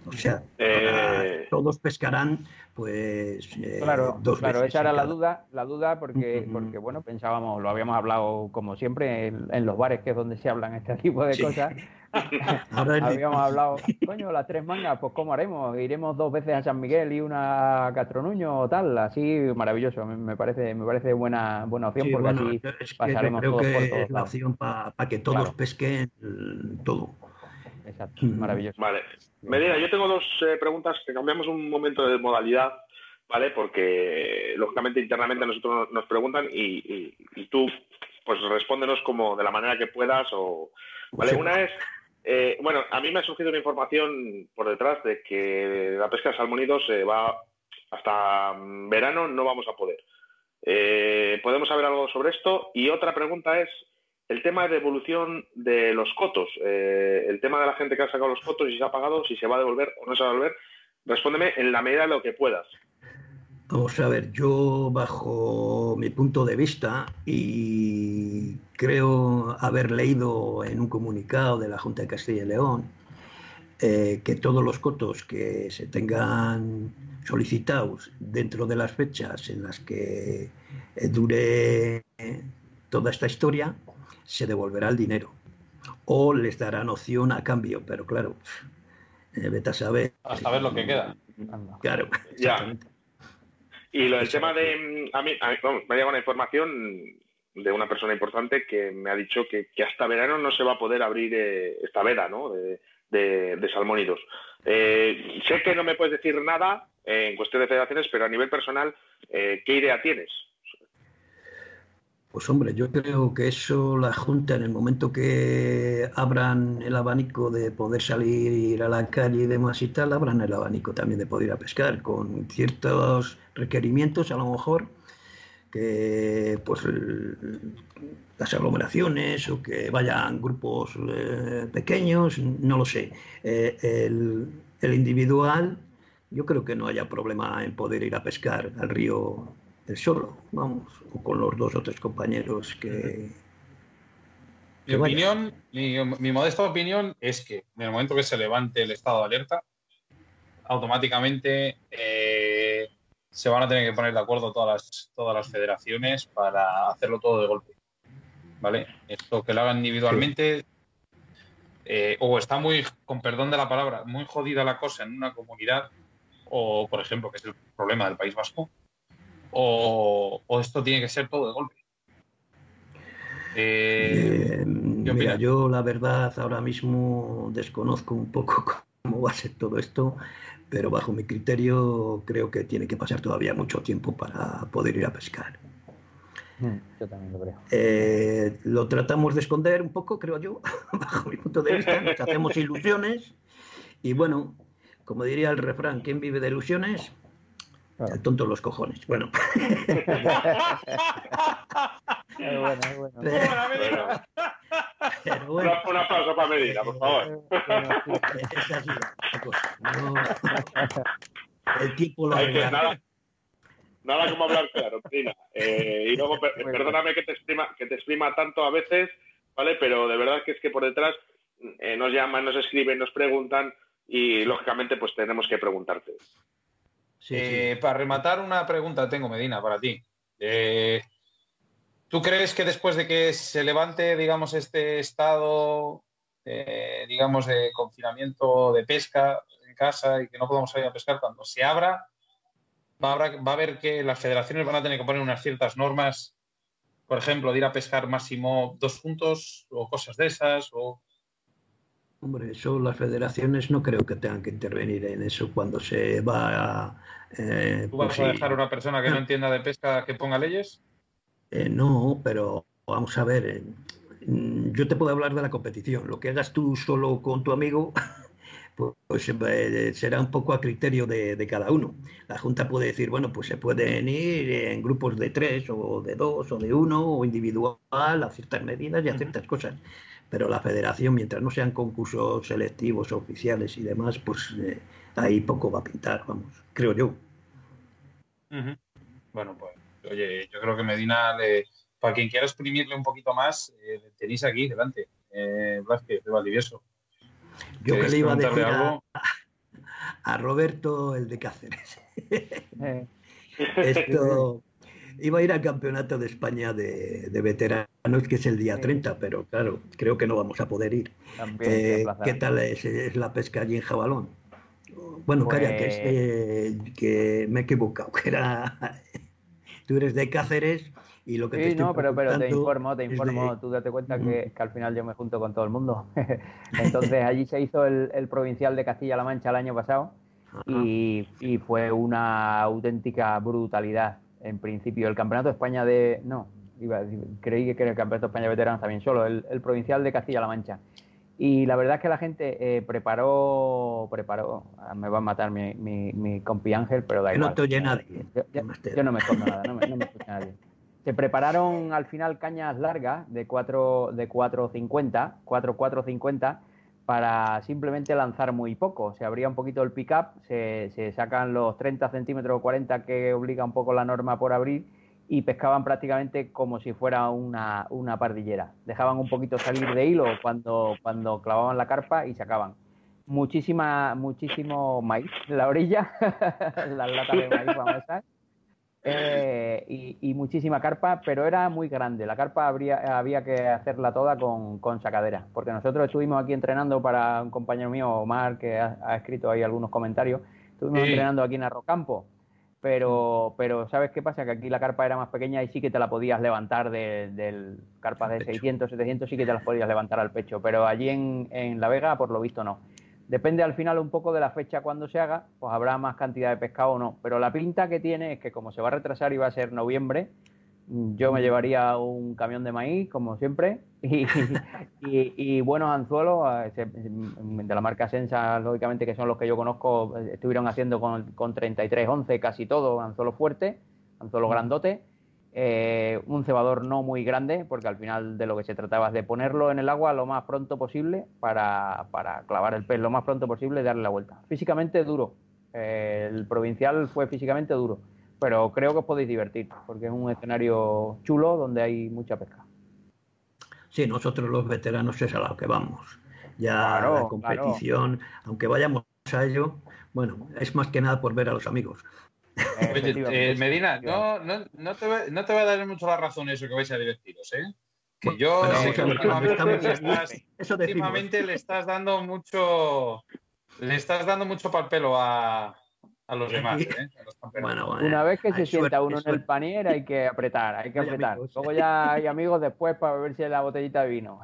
Speaker 5: O sea, eh, todos pescarán pues
Speaker 3: eh, claro, claro, esa era la duda, la duda porque, porque bueno, pensábamos, lo habíamos hablado como siempre en, los bares que es donde se hablan este tipo de cosas. habíamos hablado, coño, las tres mangas, pues cómo haremos, iremos dos veces a San Miguel y una a Castronuño o tal, así maravilloso, me parece, me parece buena, buena opción porque así pasaremos
Speaker 5: creo que es la opción para que todos pesquen todo.
Speaker 3: Exacto, maravilloso.
Speaker 1: Vale. Medina, yo tengo dos eh, preguntas que cambiamos un momento de modalidad, ¿vale? Porque lógicamente internamente nosotros nos preguntan y, tú, pues respóndenos como de la manera que puedas o, ¿vale? Una es, eh, bueno, a mí me ha surgido una información por detrás de que la pesca de salmónidos se va hasta verano no vamos a poder. Eh, ¿Podemos saber algo sobre esto? Y otra pregunta es, el tema de evolución de los cotos, eh, el tema de la gente que ha sacado los cotos, si se ha pagado, si se va a devolver o no se va a devolver, respóndeme en la medida de lo que puedas.
Speaker 5: Vamos a ver, yo bajo mi punto de vista y creo haber leído en un comunicado de la Junta de Castilla y León eh, que todos los cotos que se tengan solicitados dentro de las fechas en las que eh, dure toda esta historia, se devolverá el dinero o les darán opción a cambio, pero claro, eh, vete a saber.
Speaker 4: A saber lo que queda.
Speaker 5: Claro,
Speaker 1: ya. Y lo del tema de. A mí, me ha llegado una información de una persona importante que me ha dicho que, hasta verano no se va a poder abrir eh, esta veda ¿no? de, de, salmónidos. Eh, sé que no me puedes decir nada en cuestión de federaciones, pero a nivel personal, ¿qué idea tienes?
Speaker 5: Pues hombre, yo creo que eso la Junta en el momento que abran el abanico de poder salir ir a la calle y demás y tal, abran el abanico también de poder ir a pescar con ciertos requerimientos a lo mejor que pues las aglomeraciones o que vayan grupos eh, pequeños, no lo sé. Eh, el, el individual, yo creo que no haya problema en poder ir a pescar al río solo, vamos, o con los dos o tres compañeros que...
Speaker 4: Mi opinión, mi, modesta opinión es que en el momento que se levante el estado de alerta, automáticamente eh, se van a tener que poner de acuerdo todas las, todas las federaciones para hacerlo todo de golpe. ¿Vale? Esto que lo hagan individualmente, eh, o está muy, con perdón de la palabra, muy jodida la cosa en una comunidad, o por ejemplo, que es el problema del País Vasco, o, esto tiene que ser todo de golpe?
Speaker 5: Eh, mira, yo la verdad ahora mismo desconozco un poco cómo va a ser todo esto, pero bajo mi criterio creo que tiene que pasar todavía mucho tiempo para poder ir a pescar.
Speaker 3: Hmm, yo también lo creo.
Speaker 5: Eh, lo tratamos de esconder un poco, creo yo, bajo mi punto de vista. Nos hacemos ilusiones y bueno, como diría el refrán, ¿quién vive de ilusiones? El tonto los cojones. Bueno. es
Speaker 1: bueno, es bueno. Pero, bueno. Un, aplauso para Medina, por favor. es así, no,
Speaker 5: el tiempo lo Hay que,
Speaker 1: nada, nada como hablar claro, Medina. Eh, y luego, perdóname que te, exprima, que te exprima tanto a veces, ¿vale? Pero de verdad que es que por detrás eh, nos llaman, nos escriben, nos preguntan y lógicamente pues tenemos que preguntarte.
Speaker 4: Eh, para rematar, una pregunta tengo, Medina, para ti. Eh, ¿Tú crees que después de que se levante, digamos, este estado eh, digamos, de confinamiento de pesca en casa y que no podamos salir a pescar, cuando se abra, va a, va a haber que las federaciones van a tener que poner unas ciertas normas, por ejemplo, de ir a pescar máximo dos puntos o cosas de esas, o
Speaker 5: Hombre, eso las federaciones no creo que tengan que intervenir en eso cuando se va
Speaker 4: a... Eh, ¿Tú vas pues a dejar a una persona que no entienda de pesca que ponga leyes?
Speaker 5: Eh, no, pero vamos a ver, eh, yo te puedo hablar de la competición. Lo que hagas tú solo con tu amigo, pues, será un poco a criterio de, cada uno. La Junta puede decir, bueno, pues se pueden ir en grupos de tres o de dos o de uno o individual a ciertas medidas y a ciertas cosas pero la federación, mientras no sean concursos selectivos, oficiales y demás, pues eh, ahí poco va a pintar, vamos, creo yo.
Speaker 4: Bueno, pues, oye, yo creo que Medina, para quien quiera exprimirle un poquito más, eh, tenéis aquí delante, eh, Vázquez de Valdivieso.
Speaker 5: Yo que le iba a decir a, a, Roberto, el de Cáceres. Eh. Esto, iba a ir al campeonato de España de, veteranos, que es el día 30, pero claro, creo que no vamos a poder ir. Eh, ¿Qué tal es, la pesca allí en Jabalón? Bueno, calla, que, pues que me he equivocado, que era... Tú eres de Cáceres y lo que te estoy
Speaker 3: no, pero, pero te informo, te informo. Tú date cuenta que, al final yo me junto con todo el mundo. Entonces allí se hizo el, el provincial de Castilla-La Mancha el año pasado y, y, fue una auténtica brutalidad en principio el Campeonato de España de... No, iba creí que era el Campeonato de España de Veteranos también solo, el, provincial de Castilla-La Mancha. Y la verdad es que la gente eh, preparó, preparó, ah, me va a matar mi, mi, compi Ángel, pero da igual.
Speaker 5: No te oye nadie.
Speaker 3: Yo, no me escondo nada, no me, no me escucha nadie. Se prepararon al final cañas largas de 4 de 4.50, 4.450 para simplemente lanzar muy poco. Se abría un poquito el pick-up, se, sacan los 30 centímetros o 40 que obliga un poco la norma por abrir y pescaban prácticamente como si fuera una, una pardillera. Dejaban un poquito salir de hilo cuando, cuando clavaban la carpa y sacaban. Muchísima, muchísimo maíz la orilla, las latas de maíz famosas, eh, y, muchísima carpa, pero era muy grande. La carpa habría, había que hacerla toda con, sacadera, porque nosotros estuvimos aquí entrenando para un compañero mío, Omar, que ha, escrito ahí algunos comentarios, estuvimos entrenando aquí en Arrocampo, pero, pero ¿sabes qué pasa? Que aquí la carpa era más pequeña y sí que te la podías levantar del de carpa de 600, 700, sí que te las podías levantar al pecho, pero allí en, en La Vega, por lo visto, no. Depende al final un poco de la fecha cuando se haga, pues habrá más cantidad de pescado o no. Pero la pinta que tiene es que como se va a retrasar y va a ser noviembre, yo me llevaría un camión de maíz, como siempre, y, buenos anzuelos eh, de la marca Sensa, lógicamente, que son los que yo conozco, estuvieron haciendo con, con 33, 11, casi todo, anzuelo fuerte, anzuelo grandote eh, un cebador no muy grande, porque al final de lo que se trataba es de ponerlo en el agua lo más pronto posible para, clavar el pez lo más pronto posible y darle la vuelta. Físicamente duro, eh, el provincial fue físicamente duro, pero creo que os podéis divertir, porque es un escenario chulo donde hay mucha pesca.
Speaker 5: Sí, nosotros los veteranos es a lo que vamos. Ya la competición, aunque vayamos a ello, bueno, es más que nada por ver a los amigos.
Speaker 4: Eh, Medina, no, no, no, te va, no te va a dar mucho la razón eso que vais a divertiros, ¿eh? Que yo últimamente, le estás dando mucho le estás dando mucho pelo a, a los demás, ¿eh?
Speaker 3: Una vez que se sienta uno en el panier hay que apretar, hay que apretar. Luego ya hay amigos después para beberse la botellita de vino.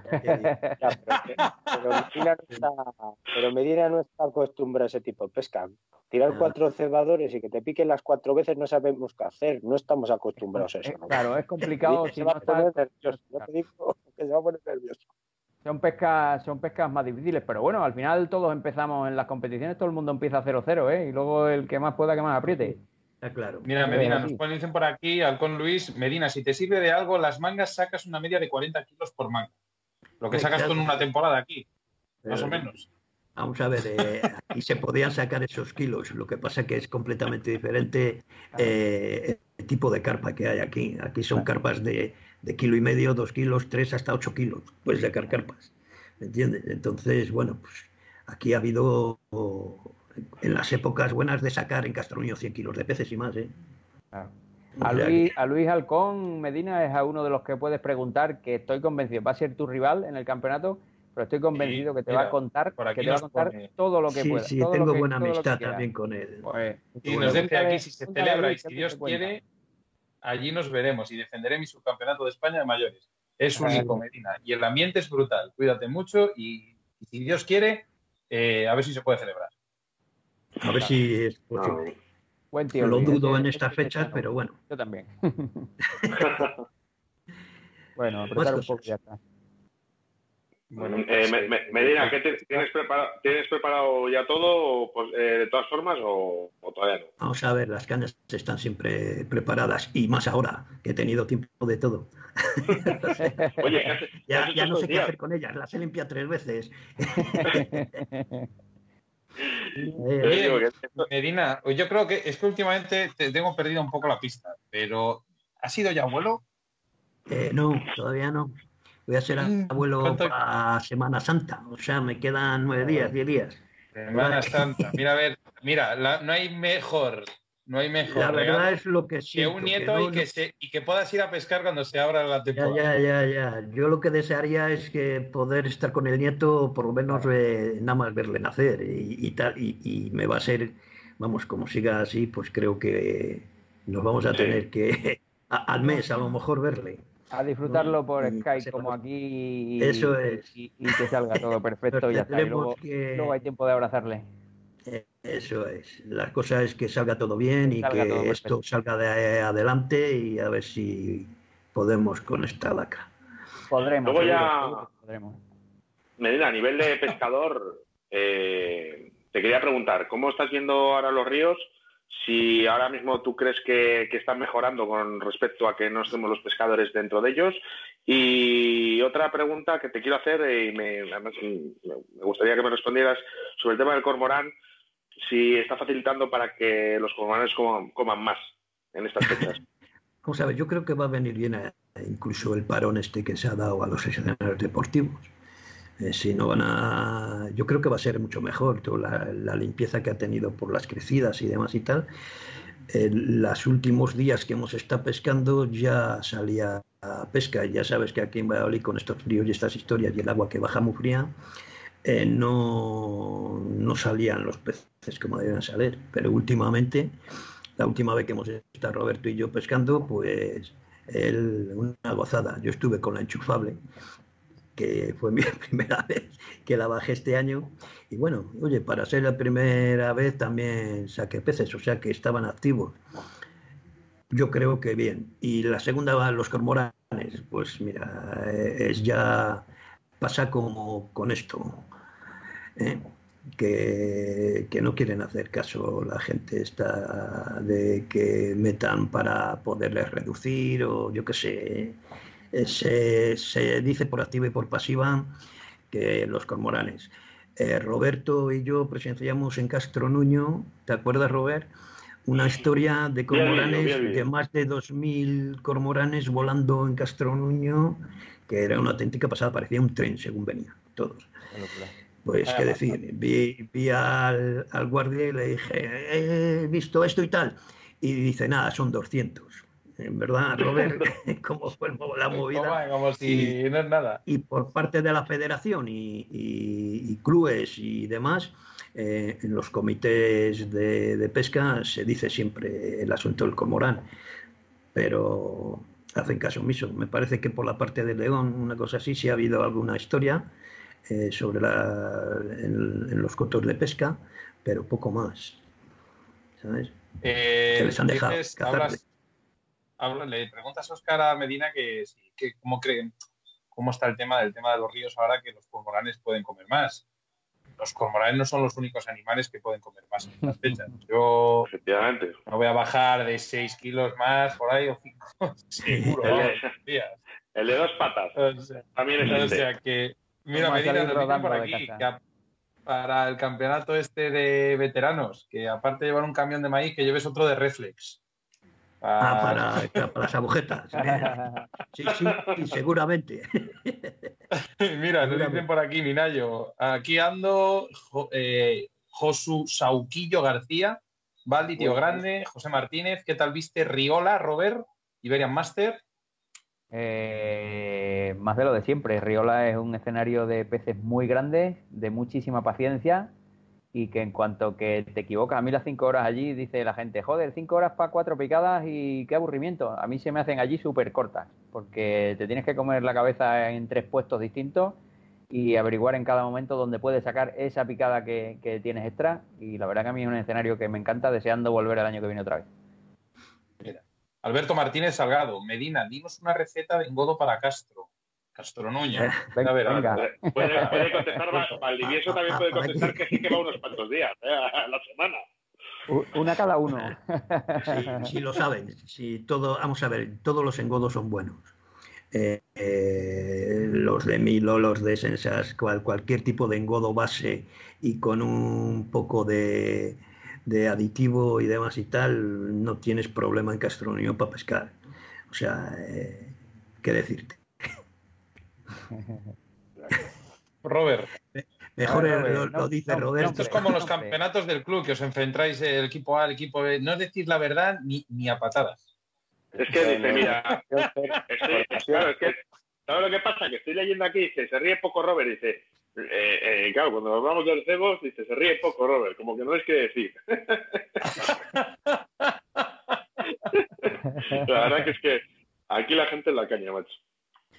Speaker 2: pero, Medina no está acostumbrado a ese tipo de pesca tirar cuatro cebadores y que te piquen las cuatro veces no sabemos qué hacer, no estamos acostumbrados a eso.
Speaker 3: Claro, es complicado. si no te digo que se va a poner nervioso. Son pescas, son pescas más difíciles, pero bueno, al final todos empezamos en las competiciones, todo el mundo empieza 0-0, ¿eh? Y luego el que más pueda, que más apriete.
Speaker 5: Está claro.
Speaker 4: Mira, Medina, nos ponen dicen por aquí, Alcón Luis, Medina, si te sirve de algo, las mangas sacas una media de 40 kilos por manga. Lo que sacas con una temporada aquí, más o menos.
Speaker 5: Vamos a ver, eh, aquí se podían sacar esos kilos, lo que pasa que es completamente diferente eh, el tipo de carpa que hay aquí. Aquí son carpas de, kilo y medio, dos kilos, tres hasta ocho kilos. Puedes sacar carpas, ¿me entiendes? Entonces, bueno, pues aquí ha habido en las épocas buenas de sacar en Castroño 100 kilos de peces y más, ¿eh?
Speaker 3: A Luis, a Luis Halcón Medina es a uno de los que puedes preguntar, que estoy convencido, va a ser tu rival en el campeonato pero estoy convencido que te va a contar, que te va a contar todo lo que
Speaker 5: sí,
Speaker 3: pueda.
Speaker 5: Sí, tengo buena amistad también con él.
Speaker 4: Pues, y nos dice aquí, si se celebra y si Dios quiere, allí nos veremos y defenderé mi subcampeonato de España de mayores. Es único, Medina. Y el ambiente es brutal. Cuídate mucho y, si Dios quiere, eh, a ver si se puede celebrar.
Speaker 5: A ver si es posible.
Speaker 3: Buen tío.
Speaker 5: Lo dudo en estas fechas, pero bueno.
Speaker 3: Yo también. bueno, apretar un poco ya está.
Speaker 1: Bueno, eh, Medina, ¿qué tienes, preparado, ¿tienes preparado ya todo pues, eh, de todas formas o, todavía no?
Speaker 5: Vamos a ver, las cañas están siempre preparadas y más ahora que he tenido tiempo de todo.
Speaker 1: Oye,
Speaker 5: ya, ya no sé qué hacer con ellas, las he limpiado tres veces.
Speaker 4: Medina, yo creo que es que últimamente te tengo perdido un poco la pista, pero ¿has sido ya abuelo?
Speaker 5: Eh, no, todavía no. Voy a ser mm, abuelo para Semana Santa, o sea, me quedan nueve días, diez días.
Speaker 4: Semana Santa, mira, a ver, mira, no hay mejor, no hay mejor.
Speaker 5: La verdad es lo que siento,
Speaker 4: Que un nieto y, que se, y que puedas ir a pescar cuando se abra la
Speaker 5: temporada. Ya, ya, ya, Yo lo que desearía es que poder estar con el nieto, por lo menos eh, nada más verle nacer y, tal, y, me va a ser, vamos, como siga así, pues creo que nos vamos a tener que al mes a lo mejor verle
Speaker 3: a disfrutarlo por Skype como aquí
Speaker 5: y, Eso es.
Speaker 3: y, que salga todo perfecto y ya está. luego, hay tiempo de abrazarle.
Speaker 5: Eh, eso es. La cosa es que salga todo bien y que esto salga de adelante y a ver si podemos con esta lacra.
Speaker 3: Podremos.
Speaker 1: Luego ya, Medina, a nivel de pescador, eh, te quería preguntar, ¿cómo estás viendo ahora los ríos? Si ahora mismo tú crees que, están mejorando con respecto a que no estemos los pescadores dentro de ellos. Y otra pregunta que te quiero hacer, y me, gustaría que me respondieras sobre el tema del cormorán, si está facilitando para que los cormoranes coman, más en estas fechas.
Speaker 5: Vamos a ver, yo creo que va a venir bien incluso el parón este que se ha dado a los escenarios deportivos eh, si no van a, yo creo que va a ser mucho mejor toda la, limpieza que ha tenido por las crecidas y demás y tal. En los últimos días que hemos estado pescando ya salía a pesca. Ya sabes que aquí en Valladolid con estos fríos y estas historias y el agua que baja muy fría, eh, no, no salían los peces como debían salir. Pero últimamente, la última vez que hemos estado Roberto y yo pescando, pues él, una gozada. Yo estuve con la enchufable que fue mi primera vez que la bajé este año. Y bueno, oye, para ser la primera vez también saqué peces, o sea que estaban activos. Yo creo que bien. Y la segunda, los cormoranes, pues mira, eh, es ya pasa como con esto, ¿eh? que, que, no quieren hacer caso la gente está de que metan para poderles reducir o yo qué sé eh, se, dice por activa y por pasiva que los cormoranes. Eh, Roberto y yo presenciamos en Castro Nuño, ¿te acuerdas, Robert? Una historia de cormoranes, de más de 2.000 cormoranes volando en Castro Nuño, que era una auténtica pasada, parecía un tren según venía, todos. Pues qué decir, vi, vi al, al, guardia y le dije, he visto esto y tal. Y dice, nada, son 200 en verdad, Robert, cómo fue la movida.
Speaker 4: Como si y, no es nada.
Speaker 5: Y por parte de la federación y, clubes y demás, eh, en los comités de, pesca se dice siempre el asunto del cormorán, pero hacen caso omiso. Me parece que por la parte de León, una cosa así, sí ha habido alguna historia eh, sobre la, en, los cotos de pesca, pero poco más. ¿Sabes?
Speaker 4: Eh, les han dejado le preguntas a Oscar a Medina que, cómo creen, cómo está el tema del tema de los ríos ahora que los cormoranes pueden comer más. Los cormoranes no son los únicos animales que pueden comer más en estas fechas. Yo
Speaker 1: Efectivamente.
Speaker 4: no voy a bajar de 6 kilos más por ahí o 5, seguro.
Speaker 1: el, de, dos patas. También es
Speaker 4: o sea que, mira, Medina por aquí que para el campeonato este de veteranos, que aparte de llevar un camión de maíz, que lleves otro de reflex.
Speaker 5: Ah, para, para, las agujetas. Sí, sí, seguramente.
Speaker 4: Mira, nos dicen por aquí, Minayo. Aquí ando eh, Josu Sauquillo García, Valdi Tío Grande, José Martínez. ¿Qué tal viste? Riola, Robert, Iberian Master.
Speaker 3: eh, más de lo de siempre. Riola es un escenario de peces muy grandes, de muchísima paciencia y que en cuanto que te equivocas, a mí las cinco horas allí dice la gente, joder, cinco horas para cuatro picadas y qué aburrimiento. A mí se me hacen allí súper cortas, porque te tienes que comer la cabeza en tres puestos distintos y averiguar en cada momento dónde puedes sacar esa picada que, tienes extra. Y la verdad que a mí es un escenario que me encanta, deseando volver el año que viene otra vez.
Speaker 4: Mira, Alberto Martínez Salgado, Medina, dinos una receta de engodo para Castro. Castro Nuña.
Speaker 3: Venga, a ver, venga.
Speaker 1: Puede, puede, contestar, Valdivieso también puede contestar que sí que va unos cuantos días ¿eh? a la semana.
Speaker 3: Una cada uno.
Speaker 5: Si, lo saben, si todo, vamos a ver, todos los engodos son buenos. Eh, eh, los de Milo, los de Sensas, cual, cualquier tipo de engodo base y con un poco de, de aditivo y demás y tal, no tienes problema en Castro para pescar. O sea, ¿qué decirte?
Speaker 4: Robert.
Speaker 5: Mejor lo, dice Roberto.
Speaker 4: Esto es como los campeonatos del club, que os enfrentáis el equipo A, el equipo B. No decís la verdad ni, ni a patadas.
Speaker 1: Es que dice, mira, claro, es que, ¿sabes lo que pasa? Que estoy leyendo aquí, dice, se ríe poco Robert, dice, eh, eh, claro, cuando hablamos del cebos, dice, se ríe poco Robert, como que no es que decir. la verdad que es que aquí la gente es la caña, macho.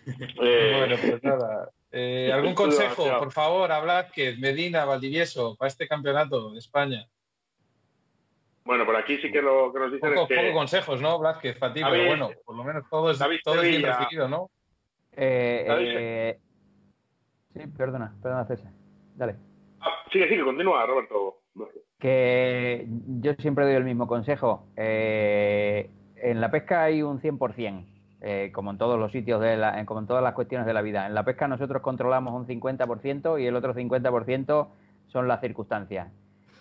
Speaker 4: Eh, bueno, pues nada. Eh, ¿Algún consejo, por favor, a que Medina, Valdivieso, para este campeonato de España?
Speaker 1: Bueno, por aquí sí que lo que nos dicen
Speaker 4: es
Speaker 1: que...
Speaker 4: Poco consejos, ¿no, Blázquez, para ti? Pero bueno, por lo menos todo es, todo bien recibido, ¿no?
Speaker 3: Eh, eh, sí, perdona, perdona, César. Dale.
Speaker 1: Ah, sigue, sigue, continúa, Roberto.
Speaker 3: Que yo siempre doy el mismo consejo. en la pesca hay un 100%. Eh, como en todos los sitios, de la, como en todas las cuestiones de la vida. En la pesca nosotros controlamos un 50% y el otro 50% son las circunstancias.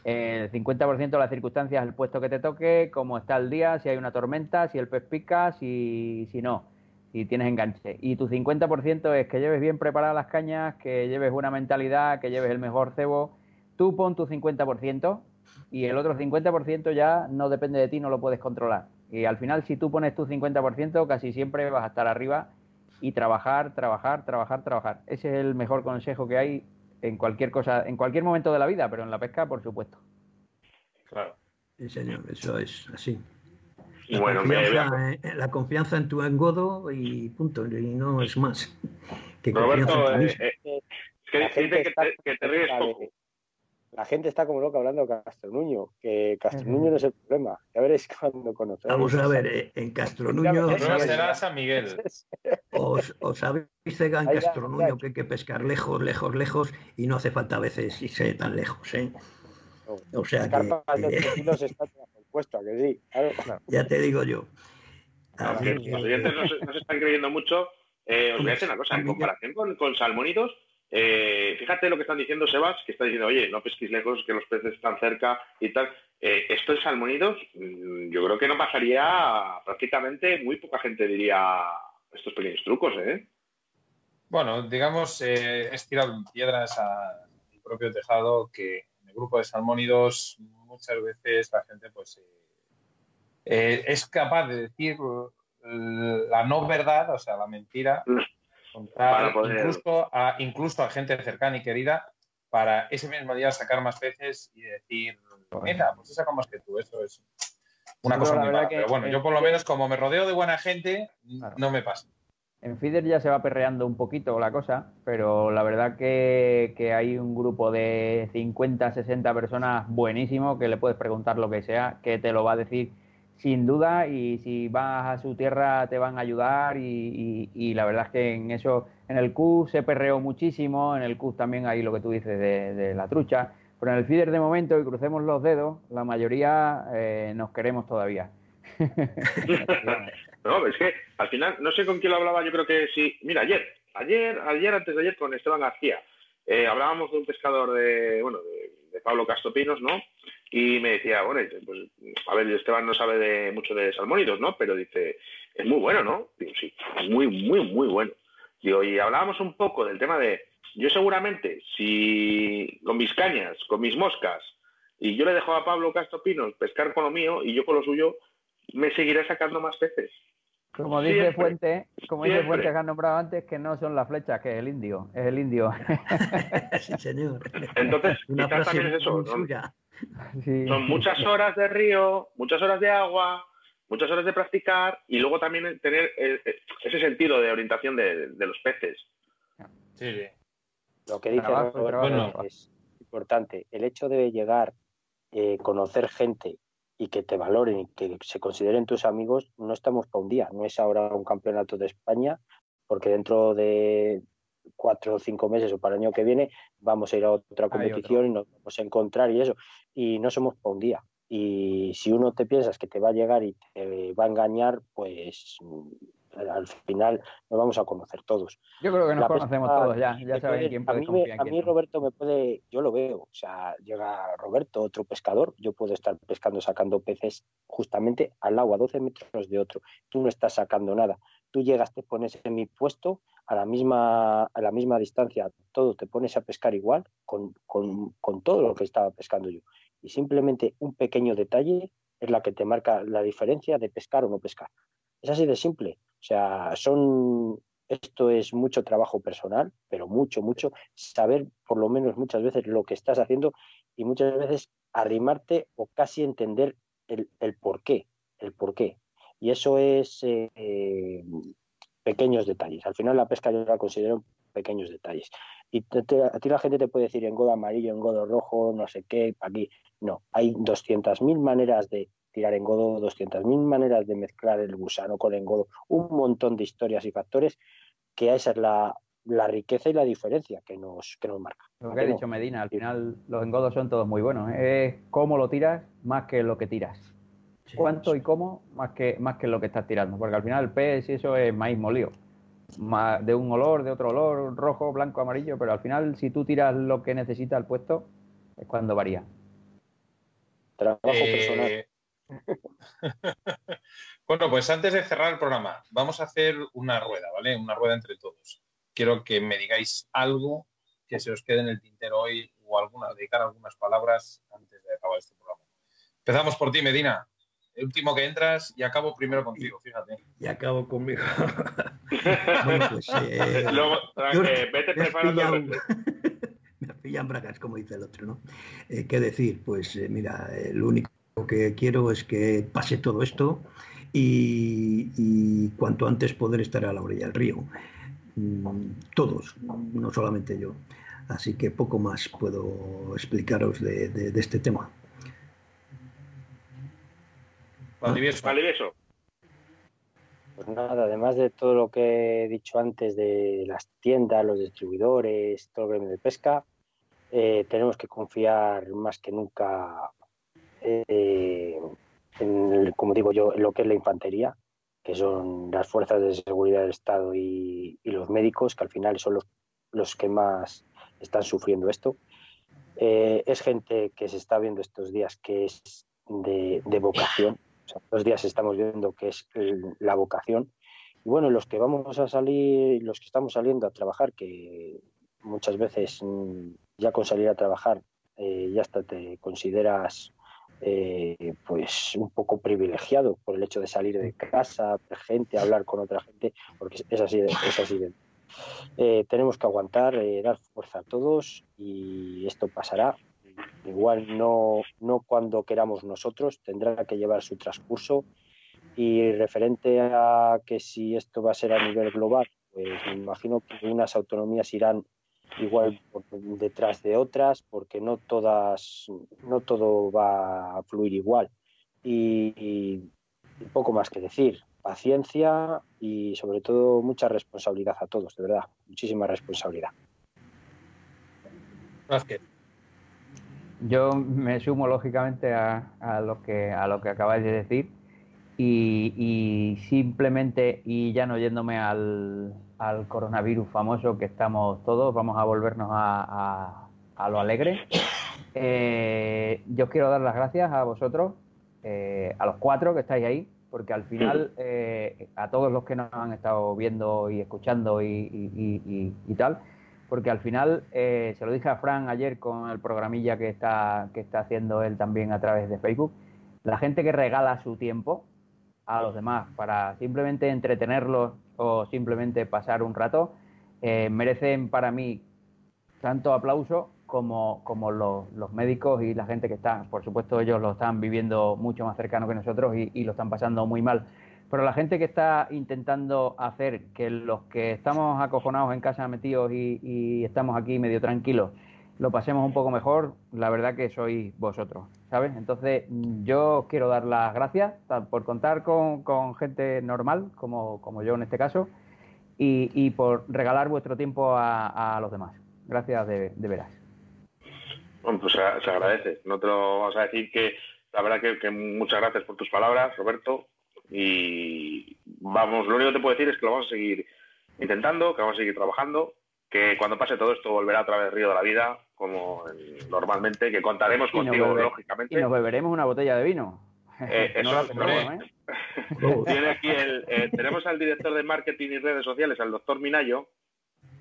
Speaker 3: El 50% de las circunstancias es el puesto que te toque, cómo está el día, si hay una tormenta, si el pez pica, si, si no, si tienes enganche. Y tu 50% es que lleves bien preparadas las cañas, que lleves buena mentalidad, que lleves el mejor cebo. Tú pon tu 50% y el otro 50% ya no depende de ti, no lo puedes controlar. Y al final, si tú pones tu 50%, casi siempre vas a estar arriba y trabajar, trabajar, trabajar, trabajar. Ese es el mejor consejo que hay en cualquier cosa, en cualquier momento de la vida, pero en la pesca, por supuesto.
Speaker 5: Claro. Sí, señor, eso es así.
Speaker 1: La, bueno,
Speaker 5: confianza, eh, la confianza en tu engodo y punto, y no es más.
Speaker 1: Que Roberto, eh, eh, que, que, te ríes poco
Speaker 2: la gente está como loca hablando de Castronuño, que Castronuño no es el problema. Ya veréis cuando conocemos.
Speaker 5: Vamos a ver, eh, en Castronuño.
Speaker 4: No será San Miguel.
Speaker 5: Os, os habéis en Castronuño que hay que pescar lejos, lejos, lejos y no hace falta a veces irse tan lejos, ¿eh? o sea que.
Speaker 2: puesto, que sí.
Speaker 5: Ya te digo yo.
Speaker 1: los oyentes no se, están creyendo mucho. Eh, os voy a decir una cosa, en comparación con, con salmónidos, eh, fíjate lo que están diciendo Sebas, que está diciendo, oye, no pesquéis lejos, que los peces están cerca y tal. Eh, esto en salmonidos, mm, yo creo que no pasaría prácticamente, muy poca gente diría estos pequeños trucos, ¿eh?
Speaker 4: Bueno, digamos, eh, es tirar piedras a mi propio tejado que en el grupo de salmónidos muchas veces la gente pues es capaz de decir la no verdad, o sea, la mentira, incluso, a, incluso a gente cercana y querida para ese mismo día sacar más peces y decir, mira, pues he sacado más que tú. Eso es una cosa muy mala. Pero bueno, yo por lo menos como me rodeo de buena gente, no me pasa.
Speaker 3: En Fider ya se va perreando un poquito la cosa, pero la verdad que, que, hay un grupo de 50, 60 personas buenísimo que le puedes preguntar lo que sea, que te lo va a decir sin duda y si vas a su tierra te van a ayudar y, la verdad es que en eso, en el CUS se perreó muchísimo, en el CUS también hay lo que tú dices de, la trucha, pero en el feeder de momento, y crucemos los dedos, la mayoría eh, nos queremos todavía.
Speaker 1: no, es que al final, no sé con quién lo hablaba, yo creo que sí, mira, ayer, ayer, ayer, antes de ayer con Esteban García, eh, hablábamos de un pescador de, bueno, de Pablo Castopinos, ¿no? Y me decía, bueno, pues, a ver, Esteban no sabe de, mucho de salmónidos, ¿no? Pero dice, es muy bueno, ¿no? Digo, sí, muy, muy, muy bueno. Digo, y hablábamos un poco del tema de, yo seguramente, si con mis cañas, con mis moscas, y yo le dejo a Pablo Castro Pinos pescar con lo mío y yo con lo suyo, me seguiré sacando más peces.
Speaker 3: Como dice Fuente, como dice Fuente que han nombrado antes, que no son las flechas, que es el indio, es el indio.
Speaker 5: sí, señor.
Speaker 1: Entonces, Una quizás también es eso. Son muchas horas de río, muchas horas de agua, muchas horas de practicar y luego también tener eh, eh, ese sentido de orientación de, los peces.
Speaker 2: Sí, Lo que dice Roberto es importante. El hecho de llegar, eh, conocer gente y que te valoren y que se consideren tus amigos, no estamos para un día. No es ahora un campeonato de España, porque dentro de cuatro o cinco meses o para el año que viene vamos a ir a otra competición y nos vamos a encontrar y eso. Y no somos para un día. Y si uno te piensas que te va a llegar y te va a engañar, pues al final nos vamos a conocer todos.
Speaker 3: Yo creo que nos conocemos todos ya, ya saben quién puede
Speaker 2: A mí, a mí Roberto me puede, yo lo veo, o sea, llega Roberto, otro pescador, yo puedo estar pescando, sacando peces justamente al agua, a 12 metros de otro, tú no estás sacando nada, tú llegas, te pones en mi puesto, a la misma, a la misma distancia, todo, te pones a pescar igual con, con, con todo lo que estaba pescando yo. Y simplemente un pequeño detalle es la que te marca la diferencia de pescar o no pescar. Es así de simple. O sea, son, esto es mucho trabajo personal, pero mucho, mucho, saber por lo menos muchas veces lo que estás haciendo y muchas veces arrimarte o casi entender el, el por qué, el por qué. Y eso es eh, pequeños detalles. Al final la pesca yo la considero pequeños detalles. Y a ti la gente te puede decir en godo amarillo, en godo rojo, no sé qué, aquí. No, hay 200.000 maneras de, tirar engodo, 200.000 maneras de mezclar el gusano con el engodo, un montón de historias y factores que esa es la, riqueza y la diferencia que nos, que nos marca.
Speaker 3: Lo que ha dicho Medina, al final los engodos son todos muy buenos. Es cómo lo tiras más que lo que tiras. Cuánto y cómo más que, más que lo que estás tirando. Porque al final el pez y eso es maíz molido. De un olor, de otro olor, rojo, blanco, amarillo. Pero al final si tú tiras lo que necesita el puesto, es cuando varía.
Speaker 2: Trabajo personal. Eh,
Speaker 4: bueno, pues antes de cerrar el programa, vamos a hacer una rueda, ¿vale? Una rueda entre todos. Quiero que me digáis algo que se os quede en el tintero hoy o alguna, dedicar algunas palabras antes de acabar este programa. Empezamos por ti, Medina. El último que entras y acabo primero contigo, fíjate.
Speaker 5: Y acabo conmigo.
Speaker 1: bueno, pues. Eh, Luego, eh, vete preparando.
Speaker 5: me pillan bragas, como dice el otro, ¿no? Eh, ¿Qué decir? Pues mira, el único lo que quiero es que pase todo esto y, cuanto antes poder estar a la orilla del río. Mm, todos, no solamente yo. Así que poco más puedo explicaros de, este tema.
Speaker 1: Valdivieso.
Speaker 2: Pues nada, además de todo lo que he dicho antes de las tiendas, los distribuidores, todo el gremio de pesca, eh, tenemos que confiar más que nunca eh, en, como digo yo, en lo que es la infantería, que son las fuerzas de seguridad del Estado y, los médicos, que al final son los, los que más están sufriendo esto. Eh, es gente que se está viendo estos días que es de, vocación. O estos días estamos viendo que es la vocación. Y bueno, los que vamos a salir, los que estamos saliendo a trabajar, que muchas veces mm, ya con salir a trabajar eh, ya hasta te consideras eh, pues un poco privilegiado por el hecho de salir de casa, de gente, hablar con otra gente, porque es así, es así eh, tenemos que aguantar, eh, dar fuerza a todos y esto pasará. Igual no, no cuando queramos nosotros, tendrá que llevar su transcurso. Y referente a que si esto va a ser a nivel global, pues me imagino que unas autonomías irán igual detrás de otras, porque no todas, no todo va a fluir igual. Y, poco más que decir. Paciencia y sobre todo mucha responsabilidad a todos, de verdad, muchísima responsabilidad.
Speaker 3: Yo me sumo lógicamente a, a, lo que a lo que acabáis de decir y, simplemente, y ya no yéndome al, coronavirus famoso que estamos todos, vamos a volvernos a, lo alegre. Eh, yo quiero dar las gracias a vosotros, eh, a los cuatro que estáis ahí, porque al final, eh, a todos los que nos han estado viendo y escuchando y, y tal, porque al final, se lo dije a Fran ayer con el programilla que está, que está haciendo él también a través de Facebook, la gente que regala su tiempo, a los demás, para simplemente entretenerlos o simplemente pasar un rato, eh, merecen para mí tanto aplauso como, como los, médicos y la gente que está. Por supuesto, ellos lo están viviendo mucho más cercano que nosotros y lo están pasando muy mal. Pero la gente que está intentando hacer que los que estamos acojonados en casa metidos y, estamos aquí medio tranquilos, lo pasemos un poco mejor, la verdad que sois vosotros, ¿sabes? Entonces, yo quiero dar las gracias por contar con, gente normal, como, como, yo en este caso, y, por regalar vuestro tiempo a, los demás. Gracias de, de, veras.
Speaker 1: Bueno, pues se, agradece. No te lo vamos a decir que la verdad que, muchas gracias por tus palabras, Roberto. Y vamos, lo único que te puedo decir es que lo vamos a seguir intentando, que vamos a seguir trabajando, que cuando pase todo esto volverá a través del río de la vida, como normalmente, que contaremos contigo, lógicamente.
Speaker 3: Y nos beberemos una botella de vino.
Speaker 1: Eh, eso, no problema, ¿eh? Tiene aquí el, eh, tenemos al director de marketing y redes sociales, al doctor Minayo,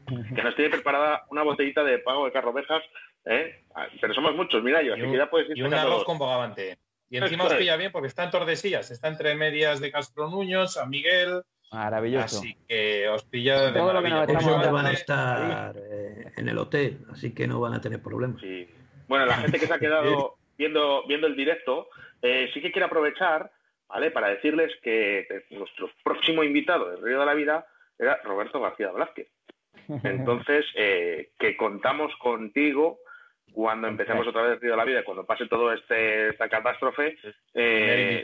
Speaker 1: que nos tiene preparada una botellita de pago de carrovejas, ¿eh? pero somos muchos, Minayo, así que ya puedes ir
Speaker 4: Y un arroz con bogavante. Y encima os pilla bien porque está en Tordesillas, está entre medias de Castro Nuño, San Miguel.
Speaker 3: Maravilloso.
Speaker 4: Así que os pilla de
Speaker 3: Todo lo que
Speaker 5: van a
Speaker 3: dando-
Speaker 5: estar eh, en el hotel, así que no van a tener problemas.
Speaker 1: Sí. Bueno, la gente que se ha quedado viendo, viendo el directo, eh, sí que quiere aprovechar, ¿vale? Para decirles que eh, nuestro próximo invitado del Río de la Vida era Roberto García Blázquez. Entonces, eh, que contamos contigo cuando empecemos otra vez el Río de la Vida, cuando pase todo este esta catástrofe, eh,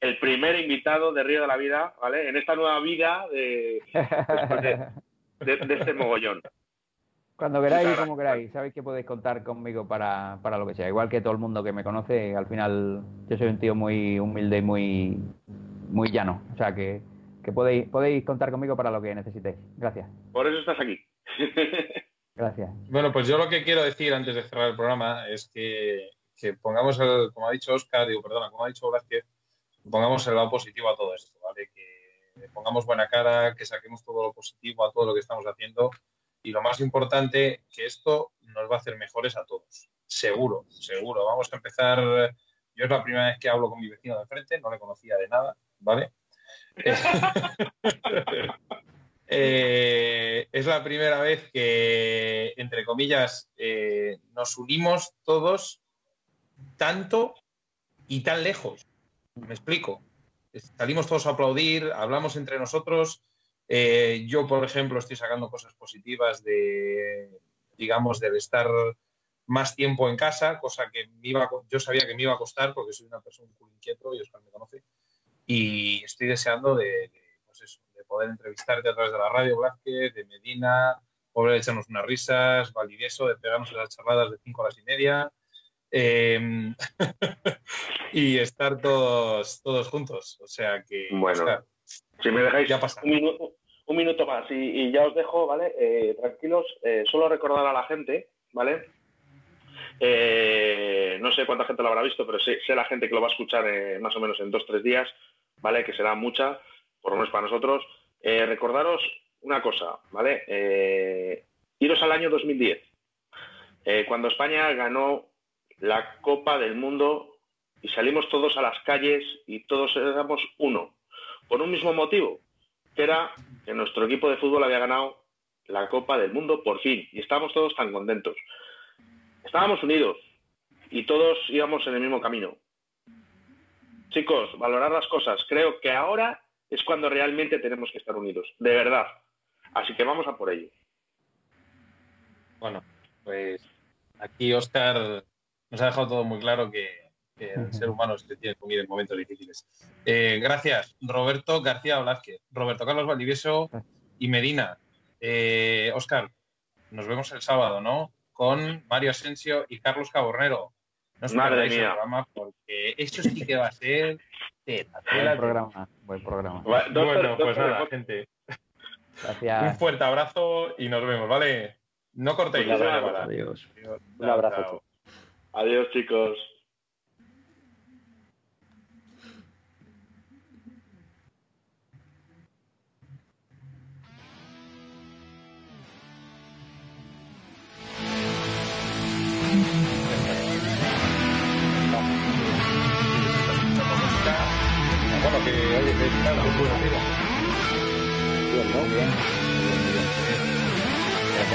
Speaker 1: el primer invitado de Río de la Vida, ¿vale? En esta nueva vida de, después de, de- de este mogollón.
Speaker 3: Cuando queráis y como queráis, sabéis que podéis contar conmigo para, para lo que sea. Igual que todo el mundo que me conoce, al final yo soy un tío muy humilde y muy, muy llano. O sea que, que podéis, podéis contar conmigo para lo que necesitéis. Gracias.
Speaker 1: Por eso estás aquí.
Speaker 3: Gracias.
Speaker 4: Bueno, pues yo lo que quiero decir antes de cerrar el programa es que, que pongamos, el, como ha dicho Oscar, digo, perdona, como ha dicho Blázquez, pongamos el lado positivo a todo esto, ¿vale? Que pongamos buena cara, que saquemos todo lo positivo a todo lo que estamos haciendo y lo más importante, que esto nos va a hacer mejores a todos. Seguro, seguro. Vamos a empezar. Yo es la primera vez que hablo con mi vecino de enfrente, no le conocía de nada, ¿vale? Eh, es la primera vez que, entre comillas, eh, nos unimos todos tanto y tan lejos. Me explico. Salimos todos a aplaudir, hablamos entre nosotros. Eh, yo, por ejemplo, estoy sacando cosas positivas de, digamos, del estar más tiempo en casa, cosa que me iba a yo sabía que me iba a costar porque soy una persona culo inquieto y Oscar me conoce. Y estoy deseando de, de, pues eso, poder entrevistarte a través de la radio, Blázquez, de Medina, poder echarnos unas risas, Valdivieso, de pegarnos esas charladas de cinco horas y media. eh, y estar todos, todos juntos. O sea que,
Speaker 1: Bueno. Si me dejáis
Speaker 4: Ya pasa.
Speaker 1: un minuto, un minuto más y, y ya os dejo, ¿vale? Eh, tranquilos, eh, solo recordar a la gente, ¿vale? Eh, no sé cuánta gente lo habrá visto, pero sé, sé la gente que lo va a escuchar más o menos en dos, tres días, ¿vale? Que será mucha, por lo menos para nosotros. Eh, recordaros una cosa, ¿vale? Eh, iros al año 2010, eh, cuando España ganó la Copa del Mundo y salimos todos a las calles y todos éramos uno por un mismo motivo, que era que nuestro equipo de fútbol había ganado la Copa del Mundo por fin y estábamos todos tan contentos. Estábamos unidos y todos íbamos en el mismo camino. Chicos, valorar las cosas. Creo que ahora es cuando realmente tenemos que estar unidos, de verdad. Así que vamos a por ello.
Speaker 4: Bueno, pues aquí Oscar nos ha dejado todo muy claro que, que el ser humano se tiene que unir en momentos difíciles. Eh, gracias, Roberto García Blázquez, Roberto Carlos Valdivieso y Medina. Eh, Oscar, nos vemos el sábado, ¿no? Con Mario Asensio y Carlos Cabornero. No os
Speaker 1: Madre
Speaker 4: el
Speaker 1: mía.
Speaker 4: programa porque eso sí que va a ser
Speaker 3: Buen programa. Buen programa.
Speaker 4: Bueno, pues nada, gente. Un fuerte abrazo y nos vemos, ¿vale? No cortéis.
Speaker 1: Un
Speaker 4: la
Speaker 1: abrazo.
Speaker 4: llamada.
Speaker 5: Adiós.
Speaker 2: Un abrazo.
Speaker 4: Chao.
Speaker 1: Adiós, chicos.